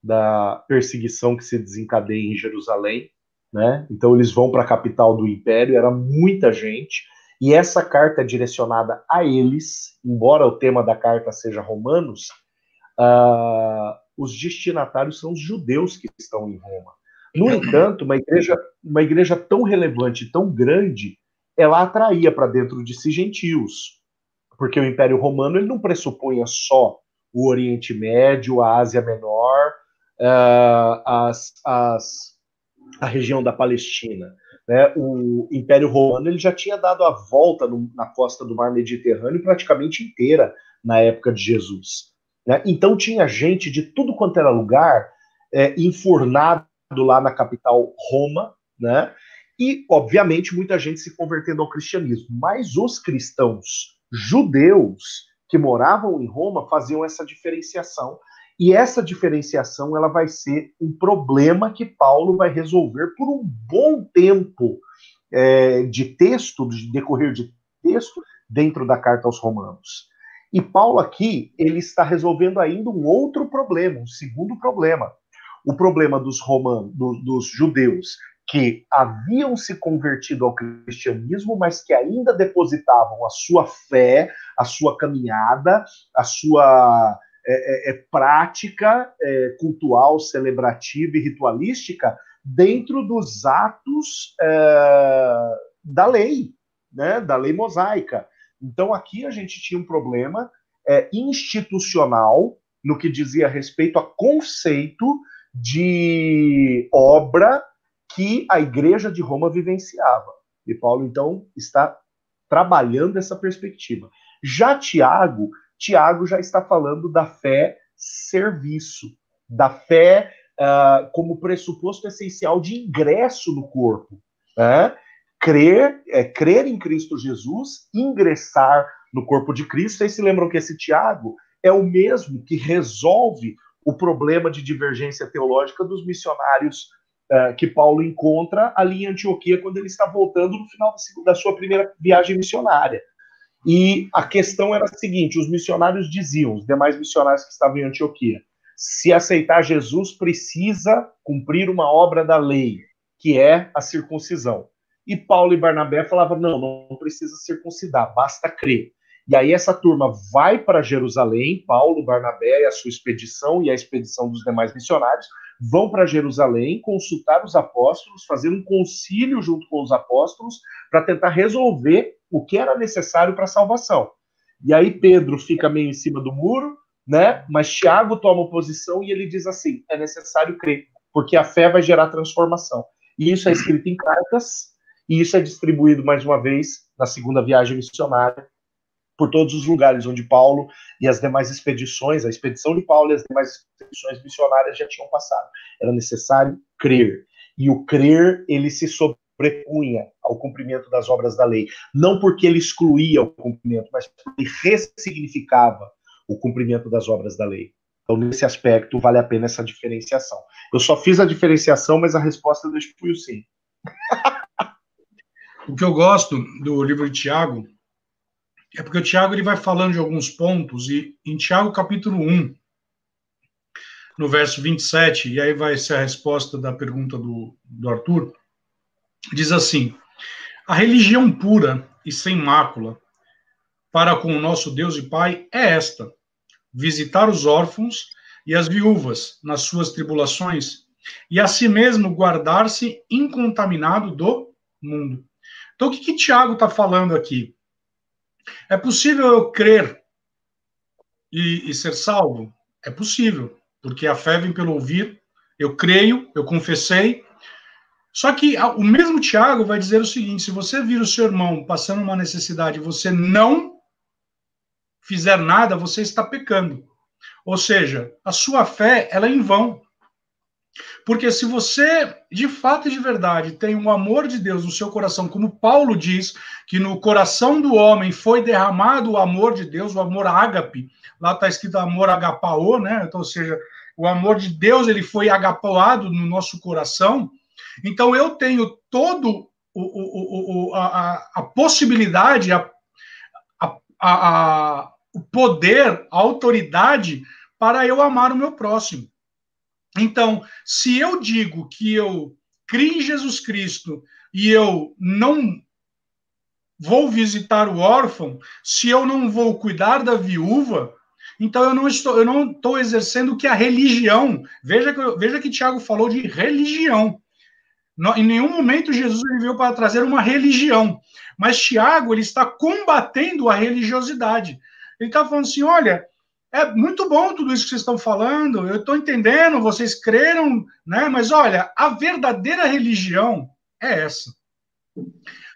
da perseguição que se desencadeia em Jerusalém. Né? Então eles vão para a capital do império, era muita gente, e essa carta é direcionada a eles, embora o tema da carta seja romanos, uh, os destinatários são os judeus que estão em Roma. No entanto, uma igreja, uma igreja tão relevante, tão grande, ela atraía para dentro de si gentios, porque o Império Romano ele não pressupunha só o Oriente Médio, a Ásia Menor, uh, as, as, a região da Palestina. Né? O Império Romano ele já tinha dado a volta no, na costa do Mar Mediterrâneo praticamente inteira na época de Jesus. Né? Então tinha gente de tudo quanto era lugar é, lá na capital Roma, né? E, obviamente, muita gente se convertendo ao cristianismo. Mas os cristãos judeus que moravam em Roma faziam essa diferenciação. E essa diferenciação ela vai ser um problema que Paulo vai resolver por um bom tempo é, de texto, de decorrer de texto, dentro da carta aos Romanos. E Paulo aqui ele está resolvendo ainda um outro problema, um segundo problema o problema dos romanos, do, dos judeus que haviam se convertido ao cristianismo, mas que ainda depositavam a sua fé, a sua caminhada, a sua é, é, é prática é, cultural, celebrativa e ritualística dentro dos atos é, da lei, né, da lei mosaica. Então aqui a gente tinha um problema é, institucional no que dizia respeito a conceito de obra que a Igreja de Roma vivenciava. E Paulo, então, está trabalhando essa perspectiva. Já Tiago, Tiago já está falando da fé serviço, da fé uh, como pressuposto essencial de ingresso no corpo. Né? Crer, é, crer em Cristo Jesus, ingressar no corpo de Cristo. Vocês se lembram que esse Tiago é o mesmo que resolve o problema de divergência teológica dos missionários uh, que Paulo encontra ali em Antioquia quando ele está voltando no final da sua primeira viagem missionária. E a questão era a seguinte: os missionários diziam, os demais missionários que estavam em Antioquia, se aceitar Jesus precisa cumprir uma obra da lei, que é a circuncisão. E Paulo e Barnabé falavam: não, não precisa circuncidar, basta crer. E aí essa turma vai para Jerusalém, Paulo, Barnabé, a sua expedição e a expedição dos demais missionários, vão para Jerusalém consultar os apóstolos, fazer um concílio junto com os apóstolos para tentar resolver o que era necessário para a salvação. E aí Pedro fica meio em cima do muro, né? Mas Tiago toma posição e ele diz assim: é necessário crer, porque a fé vai gerar transformação. E isso é escrito em cartas, e isso é distribuído mais uma vez na segunda viagem missionária por todos os lugares onde Paulo e as demais expedições, a expedição de Paulo e as demais expedições missionárias já tinham passado. Era necessário crer. E o crer, ele se sobrepunha ao cumprimento das obras da lei. Não porque ele excluía o cumprimento, mas porque ele ressignificava o cumprimento das obras da lei. Então, nesse aspecto, vale a pena essa diferenciação. Eu só fiz a diferenciação, mas a resposta eu deixo para o sim. o que eu gosto do livro de Tiago é porque o Tiago ele vai falando de alguns pontos, e em Tiago capítulo 1, no verso 27, e aí vai ser a resposta da pergunta do, do Arthur, diz assim: A religião pura e sem mácula para com o nosso Deus e Pai é esta: visitar os órfãos e as viúvas nas suas tribulações, e a si mesmo guardar-se incontaminado do mundo. Então, o que, que Tiago está falando aqui? É possível eu crer e, e ser salvo? É possível, porque a fé vem pelo ouvir. Eu creio, eu confessei. Só que o mesmo Tiago vai dizer o seguinte: se você vir o seu irmão passando uma necessidade e você não fizer nada, você está pecando. Ou seja, a sua fé ela é em vão. Porque se você, de fato e de verdade, tem o amor de Deus no seu coração, como Paulo diz, que no coração do homem foi derramado o amor de Deus, o amor ágape, lá está escrito amor agapao, né? Então, ou seja, o amor de Deus ele foi agapoado no nosso coração. Então, eu tenho todo o, o, o, a, a possibilidade, a, a, a, o poder, a autoridade para eu amar o meu próximo. Então, se eu digo que eu crio em Jesus Cristo e eu não vou visitar o órfão, se eu não vou cuidar da viúva, então eu não estou, eu não estou exercendo que a religião. Veja que, veja que Tiago falou de religião. em nenhum momento Jesus veio para trazer uma religião, mas Tiago ele está combatendo a religiosidade. Ele está falando assim, olha, é muito bom tudo isso que vocês estão falando, eu estou entendendo, vocês creram, né? Mas olha, a verdadeira religião é essa.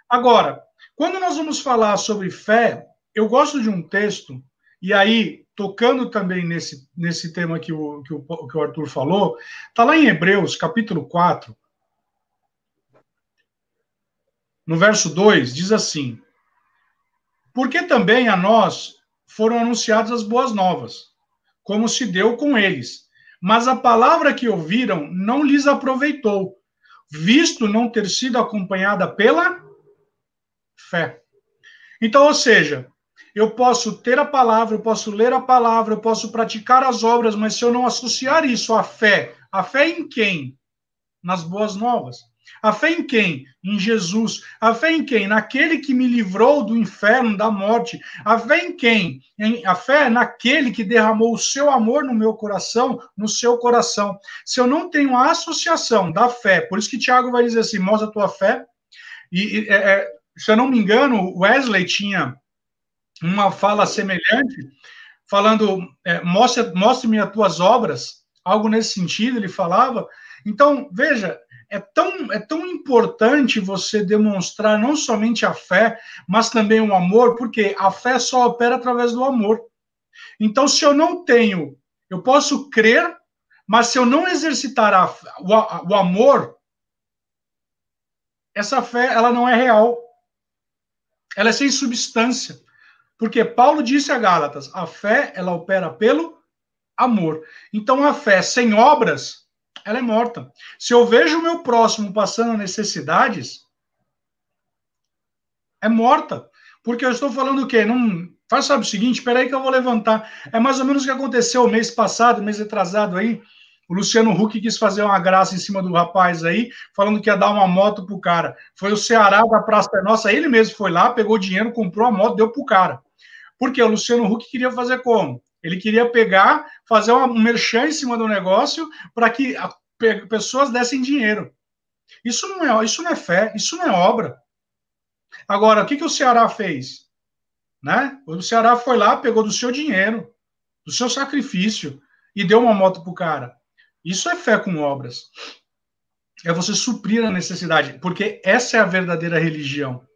Agora, quando nós vamos falar sobre fé, eu gosto de um texto, e aí, tocando também nesse, nesse tema que o, que, o, que o Arthur falou, está lá em Hebreus, capítulo 4, no verso 2, diz assim: Porque também a nós foram anunciadas as boas novas, como se deu com eles. Mas a palavra que ouviram não lhes aproveitou, visto não ter sido acompanhada pela fé. Então, ou seja, eu posso ter a palavra, eu posso ler a palavra, eu posso praticar as obras, mas se eu não associar isso à fé, a fé em quem? Nas boas novas. A fé em quem? Em Jesus. A fé em quem? Naquele que me livrou do inferno, da morte. A fé em quem? A fé é naquele que derramou o seu amor no meu coração, no seu coração. Se eu não tenho a associação da fé, por isso que Tiago vai dizer assim: mostra a tua fé. E, é, é, se eu não me engano, Wesley tinha uma fala semelhante falando, é, mostre-me mostre as tuas obras, algo nesse sentido, ele falava. Então, veja, é tão, é tão importante você demonstrar não somente a fé, mas também o amor, porque a fé só opera através do amor. Então, se eu não tenho, eu posso crer, mas se eu não exercitar a, o, o amor, essa fé ela não é real. Ela é sem substância. Porque Paulo disse a Gálatas, a fé ela opera pelo amor. Então a fé sem obras ela é morta. Se eu vejo o meu próximo passando necessidades, é morta. Porque eu estou falando o quê? Não, faz sabe o seguinte, espera aí que eu vou levantar. É mais ou menos o que aconteceu mês passado, mês atrasado aí. O Luciano Huck quis fazer uma graça em cima do rapaz aí, falando que ia dar uma moto pro cara. Foi o Ceará da Praça Nossa, ele mesmo foi lá, pegou dinheiro, comprou a moto, deu pro cara. Porque o Luciano Huck queria fazer como? Ele queria pegar, fazer um merchan em cima do negócio para que a, pessoas dessem dinheiro. Isso não é, isso não é fé, isso não é obra. Agora, o que, que o Ceará fez? Né? O Ceará foi lá, pegou do seu dinheiro, do seu sacrifício, e deu uma moto pro cara. Isso é fé com obras. É você suprir a necessidade, porque essa é a verdadeira religião.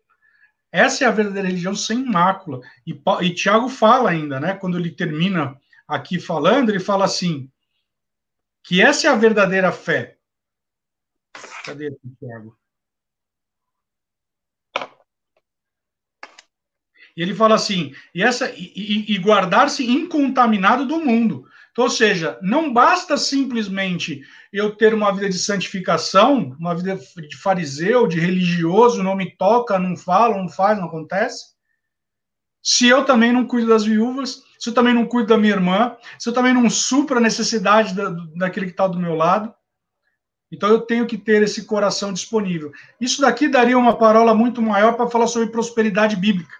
Essa é a verdadeira religião sem mácula. E, e Tiago fala ainda, né? Quando ele termina aqui falando, ele fala assim: que essa é a verdadeira fé. Cadê aqui, Tiago? E ele fala assim: e, essa e, e guardar-se incontaminado do mundo. Então, ou seja, não basta simplesmente eu ter uma vida de santificação, uma vida de fariseu, de religioso, não me toca, não fala, não faz, não acontece. Se eu também não cuido das viúvas, se eu também não cuido da minha irmã, se eu também não supro a necessidade da, daquele que está do meu lado, então eu tenho que ter esse coração disponível. Isso daqui daria uma parola muito maior para falar sobre prosperidade bíblica.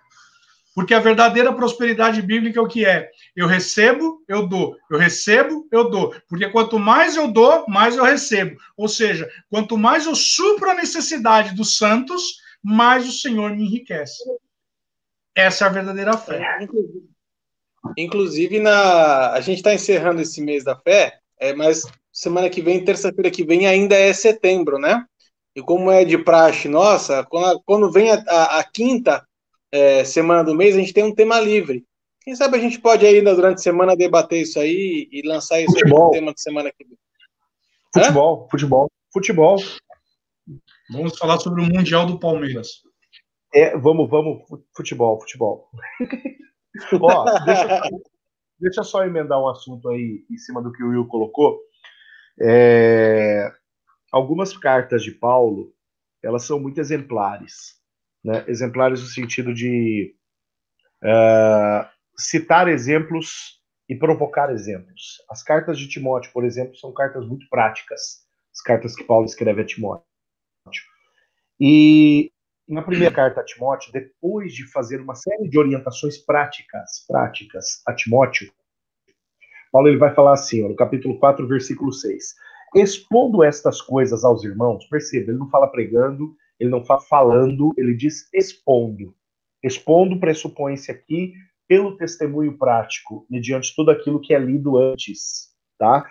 Porque a verdadeira prosperidade bíblica é o que é? Eu recebo, eu dou. Eu recebo, eu dou. Porque quanto mais eu dou, mais eu recebo. Ou seja, quanto mais eu supro a necessidade dos santos, mais o Senhor me enriquece. Essa é a verdadeira fé. Inclusive, na... a gente está encerrando esse mês da fé, é, mas semana que vem, terça-feira que vem, ainda é setembro, né? E como é de praxe nossa, quando, quando vem a, a, a quinta é, semana do mês, a gente tem um tema livre. Quem sabe a gente pode ainda durante a semana debater isso aí e lançar isso como tema de semana que vem. Futebol, Hã? futebol, futebol. Vamos falar sobre o Mundial do Palmeiras. É, vamos, vamos, futebol, futebol. Ó, deixa, deixa só emendar um assunto aí em cima do que o Will colocou. É, algumas cartas de Paulo, elas são muito exemplares né, exemplares no sentido de uh, citar exemplos e provocar exemplos. As cartas de Timóteo, por exemplo, são cartas muito práticas, as cartas que Paulo escreve a Timóteo. E na primeira carta a Timóteo, depois de fazer uma série de orientações práticas, práticas a Timóteo, Paulo ele vai falar assim, ó, no capítulo 4, versículo 6. Expondo estas coisas aos irmãos, perceba, ele não fala pregando, ele não fala falando, ele diz expondo. Expondo pressupõe-se aqui pelo testemunho prático, mediante tudo aquilo que é lido antes, tá?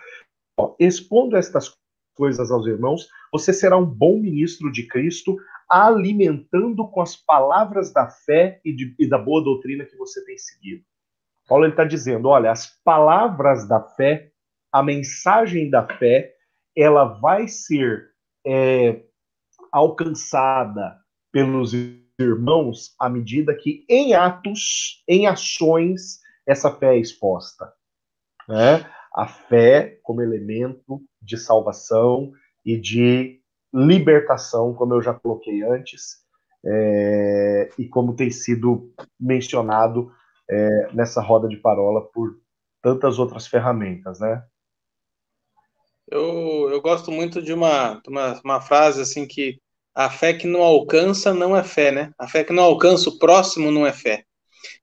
Ó, expondo estas coisas aos irmãos, você será um bom ministro de Cristo, alimentando com as palavras da fé e, de, e da boa doutrina que você tem seguido. Paulo está dizendo, olha, as palavras da fé, a mensagem da fé, ela vai ser é, alcançada pelos irmãos à medida que em atos, em ações, essa fé é exposta. Né? A fé como elemento de salvação e de libertação, como eu já coloquei antes, é, e como tem sido mencionado é, nessa roda de parola por tantas outras ferramentas, né? Eu, eu gosto muito de uma, uma, uma frase assim que a fé que não alcança não é fé, né? A fé que não alcança o próximo não é fé.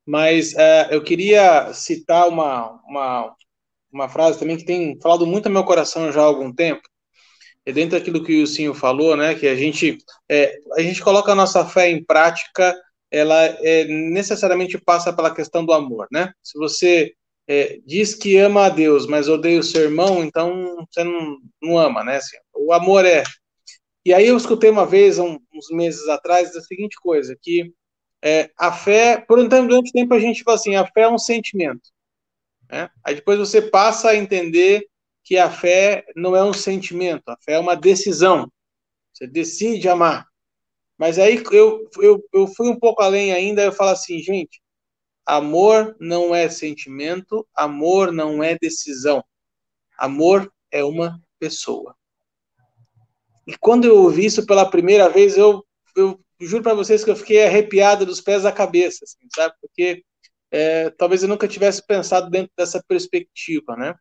Mas uh, eu queria citar uma, uma, uma frase também que tem falado muito no meu coração já há algum tempo. É dentro daquilo que o senhor falou, né? Que a gente, é, a gente coloca a nossa fé em prática, ela é, necessariamente passa pela questão do amor, né? Se você é, diz que ama a Deus, mas odeia o seu irmão, então você não, não ama, né? Assim, o amor é. E aí eu escutei uma vez, uns meses atrás, a seguinte coisa, que é, a fé, por um tempo, durante tempo a gente fala assim, a fé é um sentimento. Né? Aí depois você passa a entender que a fé não é um sentimento, a fé é uma decisão. Você decide amar. Mas aí eu, eu, eu fui um pouco além ainda, eu falo assim, gente, amor não é sentimento, amor não é decisão. Amor é uma pessoa. E quando eu ouvi isso pela primeira vez, eu, eu juro para vocês que eu fiquei arrepiado dos pés à cabeça, assim, sabe? Porque é, talvez eu nunca tivesse pensado dentro dessa perspectiva, né?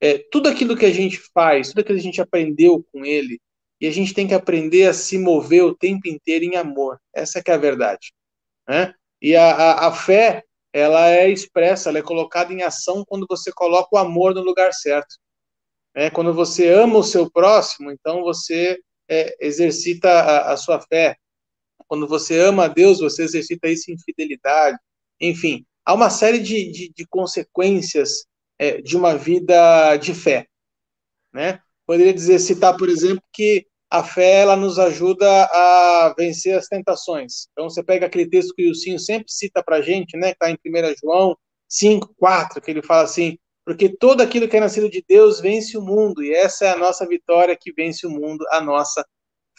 É, tudo aquilo que a gente faz, tudo aquilo que a gente aprendeu com ele, e a gente tem que aprender a se mover o tempo inteiro em amor. Essa é que é a verdade. Né? E a, a, a fé, ela é expressa, ela é colocada em ação quando você coloca o amor no lugar certo. É, quando você ama o seu próximo, então você é, exercita a, a, sua fé. Quando você ama a Deus, você exercita isso em fidelidade. Enfim, há uma série de, de, de consequências é, de uma vida de fé. Né? Poderia dizer, citar, por exemplo, que a fé ela nos ajuda a vencer as tentações. Então você pega aquele texto que o Sim sempre cita para gente, né, que está em 1 João 5, 4, que ele fala assim, porque todo aquilo que é nascido de Deus vence o mundo, e essa é a nossa vitória que vence o mundo, a nossa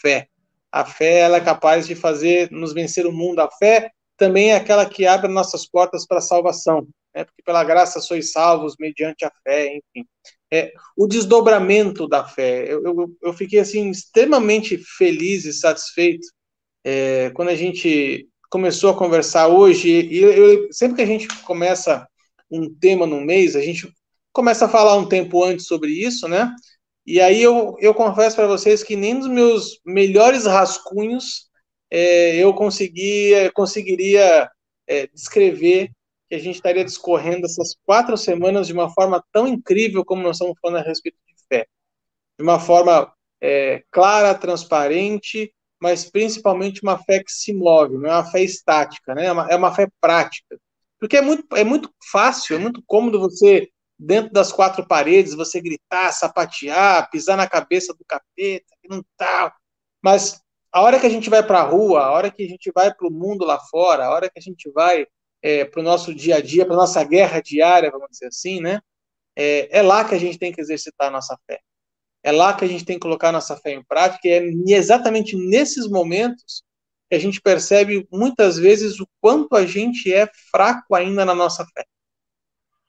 fé. A fé ela é capaz de fazer nos vencer o mundo. A fé também é aquela que abre nossas portas para a salvação, né? porque pela graça sois salvos mediante a fé, enfim é, o desdobramento da fé. Eu, eu, eu, fiquei assim extremamente feliz e satisfeito é, quando a gente começou a conversar hoje. E eu, sempre que a gente começa um tema no mês, a gente começa a falar um tempo antes sobre isso, né? E aí eu, eu confesso para vocês que nem nos meus melhores rascunhos é, eu conseguia, conseguiria é, descrever que a gente estaria discorrendo essas quatro semanas de uma forma tão incrível como nós estamos falando a respeito de fé. De uma forma é, clara, transparente, mas principalmente uma fé que se move, não é uma fé estática, né? é, uma, é uma fé prática. Porque é muito, é muito fácil, é muito cômodo você, dentro das quatro paredes, você gritar, sapatear, pisar na cabeça do capeta, não tá. Mas a hora que a gente vai para a rua, a hora que a gente vai para o mundo lá fora, a hora que a gente vai é, para o nosso dia a dia, para a nossa guerra diária, vamos dizer assim, né? É, é, lá que a gente tem que exercitar a nossa fé. É lá que a gente tem que colocar a nossa fé em prática, e é exatamente nesses momentos que a gente percebe muitas vezes o quanto a gente é fraco ainda na nossa fé.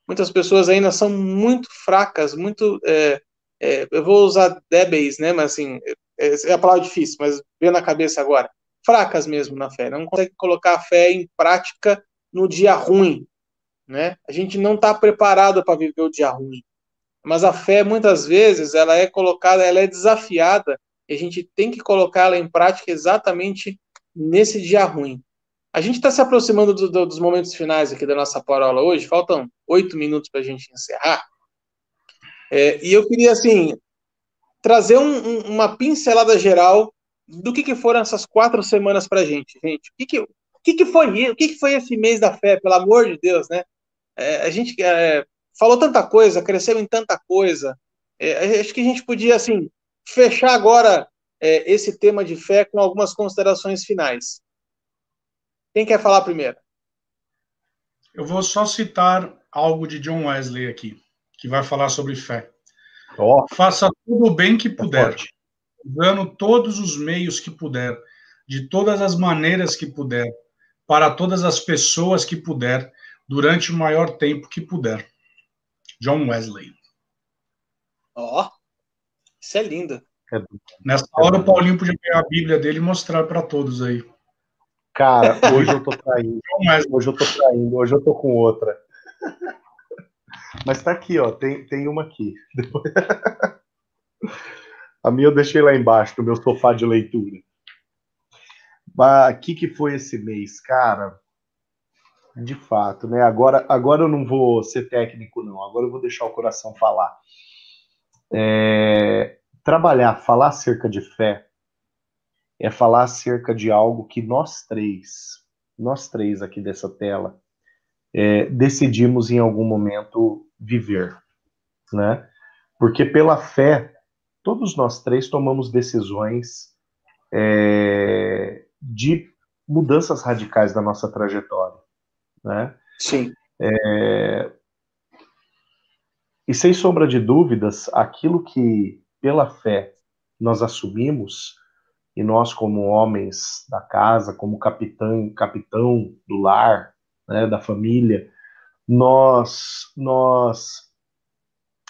Muitas pessoas ainda são muito fracas, muito. É, é eu vou usar débeis, né? Mas assim, é, é a palavra difícil, mas vem na cabeça agora. Fracas mesmo na fé. Não consegue colocar a fé em prática no dia ruim, né? A gente não está preparado para viver o dia ruim. Mas a fé, muitas vezes, ela é colocada, ela é desafiada, e a gente tem que colocá-la em prática exatamente nesse dia ruim. A gente está se aproximando do, do, dos momentos finais aqui da nossa parola hoje, faltam oito minutos para a gente encerrar. É, e eu queria, assim, trazer um, um, uma pincelada geral do que, que foram essas quatro semanas para a gente, gente. O que, que, que, que foi o que, que foi esse mês da fé, pelo amor de Deus, né? É, a gente é, falou tanta coisa, cresceu em tanta coisa. É, acho que a gente podia, assim, fechar agora é, esse tema de fé com algumas considerações finais. Quem quer falar primeiro? Eu vou só citar algo de John Wesley aqui, que vai falar sobre fé. Oh. Faça tudo o bem que é puder, usando todos os meios que puder, de todas as maneiras que puder, para todas as pessoas que puder, durante o maior tempo que puder. John Wesley. Ó, oh, isso é lindo. É, Nessa hora o Paulinho podia pegar a Bíblia dele e mostrar para todos aí. Cara, hoje eu tô traindo. Hoje eu tô traindo, hoje eu tô com outra. Mas tá aqui, ó, tem, tem uma aqui. A minha eu deixei lá embaixo, no meu sofá de leitura. O que, que foi esse mês? Cara, de fato, né? Agora, agora eu não vou ser técnico, não. Agora eu vou deixar o coração falar. É, trabalhar, falar acerca de fé, é falar acerca de algo que nós três, nós três aqui dessa tela, é, decidimos em algum momento viver, né? Porque pela fé, todos nós três tomamos decisões é, de mudanças radicais da nossa trajetória, né? Sim. É, e sem sombra de dúvidas, aquilo que pela fé nós assumimos e nós como homens da casa, como capitão, capitão do lar, né, da família, nós nós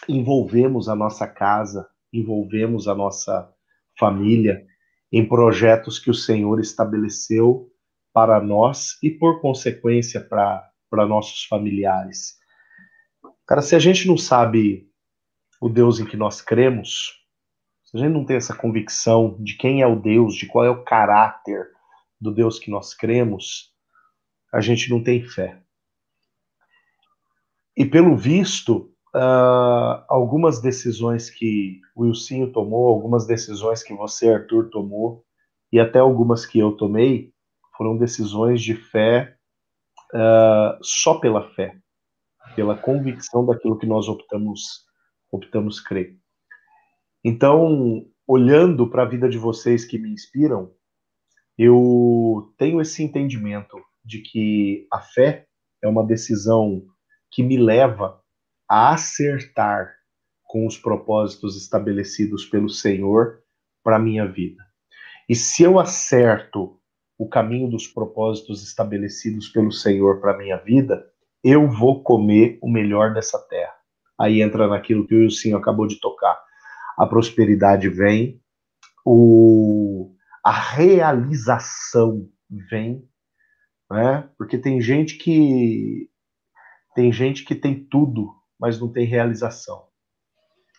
envolvemos a nossa casa, envolvemos a nossa família em projetos que o Senhor estabeleceu para nós e por consequência para nossos familiares. Cara, se a gente não sabe o Deus em que nós cremos, se a gente não tem essa convicção de quem é o Deus, de qual é o caráter do Deus que nós cremos, a gente não tem fé. E pelo visto, uh, algumas decisões que o Wilsinho tomou, algumas decisões que você, Arthur, tomou, e até algumas que eu tomei, foram decisões de fé uh, só pela fé, pela convicção daquilo que nós optamos, optamos crer. Então, olhando para a vida de vocês que me inspiram, eu tenho esse entendimento de que a fé é uma decisão que me leva a acertar com os propósitos estabelecidos pelo Senhor para minha vida. E se eu acerto o caminho dos propósitos estabelecidos pelo Senhor para minha vida, eu vou comer o melhor dessa terra. Aí entra naquilo que o Wilson acabou de tocar a prosperidade vem, o, a realização vem, né? Porque tem gente que tem gente que tem tudo, mas não tem realização,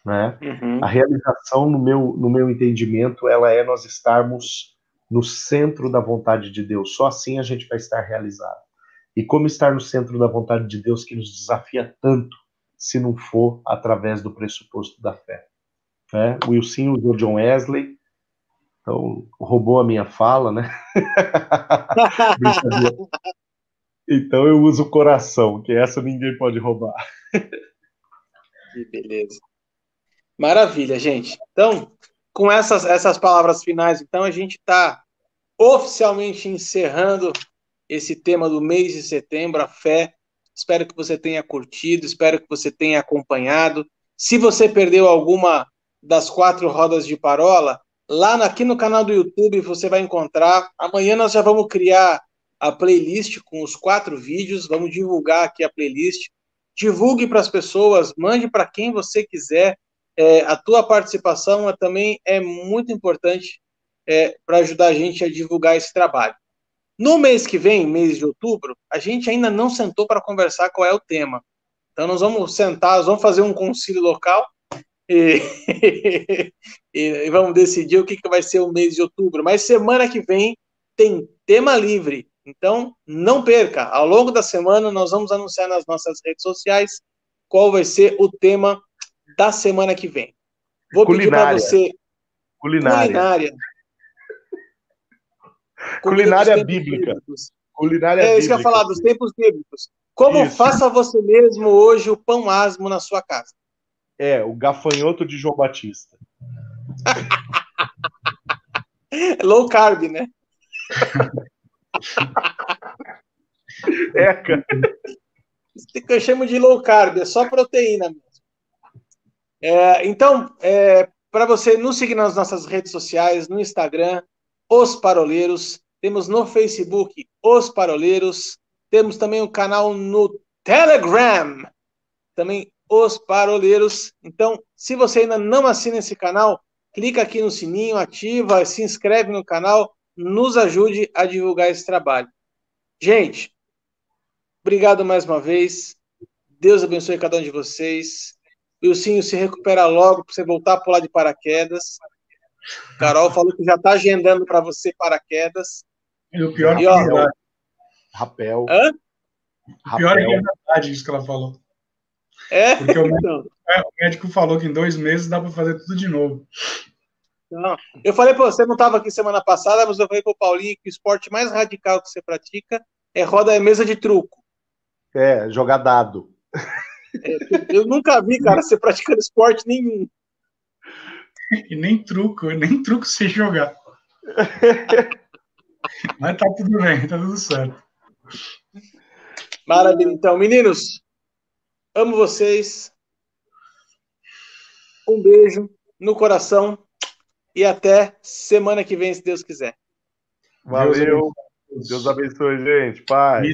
né? Uhum. A realização, no meu, no meu entendimento, ela é nós estarmos no centro da vontade de Deus. Só assim a gente vai estar realizado. E como estar no centro da vontade de Deus que nos desafia tanto, se não for através do pressuposto da fé? Né? Wilson usou John Wesley, então roubou a minha fala, né? então eu uso o coração, que essa ninguém pode roubar. Que beleza. Maravilha, gente. Então, com essas, essas palavras finais, então, a gente está oficialmente encerrando esse tema do mês de setembro, a fé. Espero que você tenha curtido, espero que você tenha acompanhado. Se você perdeu alguma das quatro rodas de parola, lá aqui no canal do YouTube você vai encontrar. Amanhã nós já vamos criar a playlist com os quatro vídeos, vamos divulgar aqui a playlist. Divulgue para as pessoas, mande para quem você quiser. É, a tua participação é, também é muito importante é, para ajudar a gente a divulgar esse trabalho. No mês que vem, mês de outubro, a gente ainda não sentou para conversar qual é o tema. Então nós vamos sentar, nós vamos fazer um concílio local e, e, vamos decidir o que, que vai ser o mês de outubro. Mas semana que vem tem tema livre. Então, não perca. Ao longo da semana, nós vamos anunciar nas nossas redes sociais qual vai ser o tema da semana que vem. Vou Culinária. pedir para você. Culinária. Culinária. Culinária bíblica. Bíblicos. Culinária é, isso que eu ia falar, dos tempos bíblicos. Como isso. faça você mesmo hoje o pão asmo na sua casa? É, o gafanhoto de João Batista. Low carb, né? é, cara. Isso que eu chamo de low carb, é só proteína mesmo. É, então, é, para você nos seguir nas nossas redes sociais, no Instagram, Os Paroleiros, temos no Facebook Os Paroleiros, temos também um canal no Telegram, também os Paroleiros. Então, se você ainda não assina esse canal, clica aqui no sininho, ativa, se inscreve no canal, nos ajude a divulgar esse trabalho. Gente, obrigado mais uma vez. Deus abençoe cada um de vocês. Wilsinho se recupera logo para você voltar a pular de paraquedas. Carol falou que já está agendando para você paraquedas. E o pior e, ó, é verdade. Rapel. Hã? O pior é verdade isso que ela falou. É? Porque o médico, é, o médico falou que em dois meses dá para fazer tudo de novo. Não. Eu falei para você, não estava aqui semana passada, mas eu falei para o Paulinho que o esporte mais radical que você pratica é roda é mesa de truco. É, jogar dado. É, eu nunca vi, cara, você praticando esporte nenhum. E nem truco, nem truco sem jogar. Mas tá tudo bem, tá tudo certo. Maravilha. Então, meninos, amo vocês. Um beijo no coração e até semana que vem, se Deus quiser. Valeu. Deus abençoe, gente. Paz.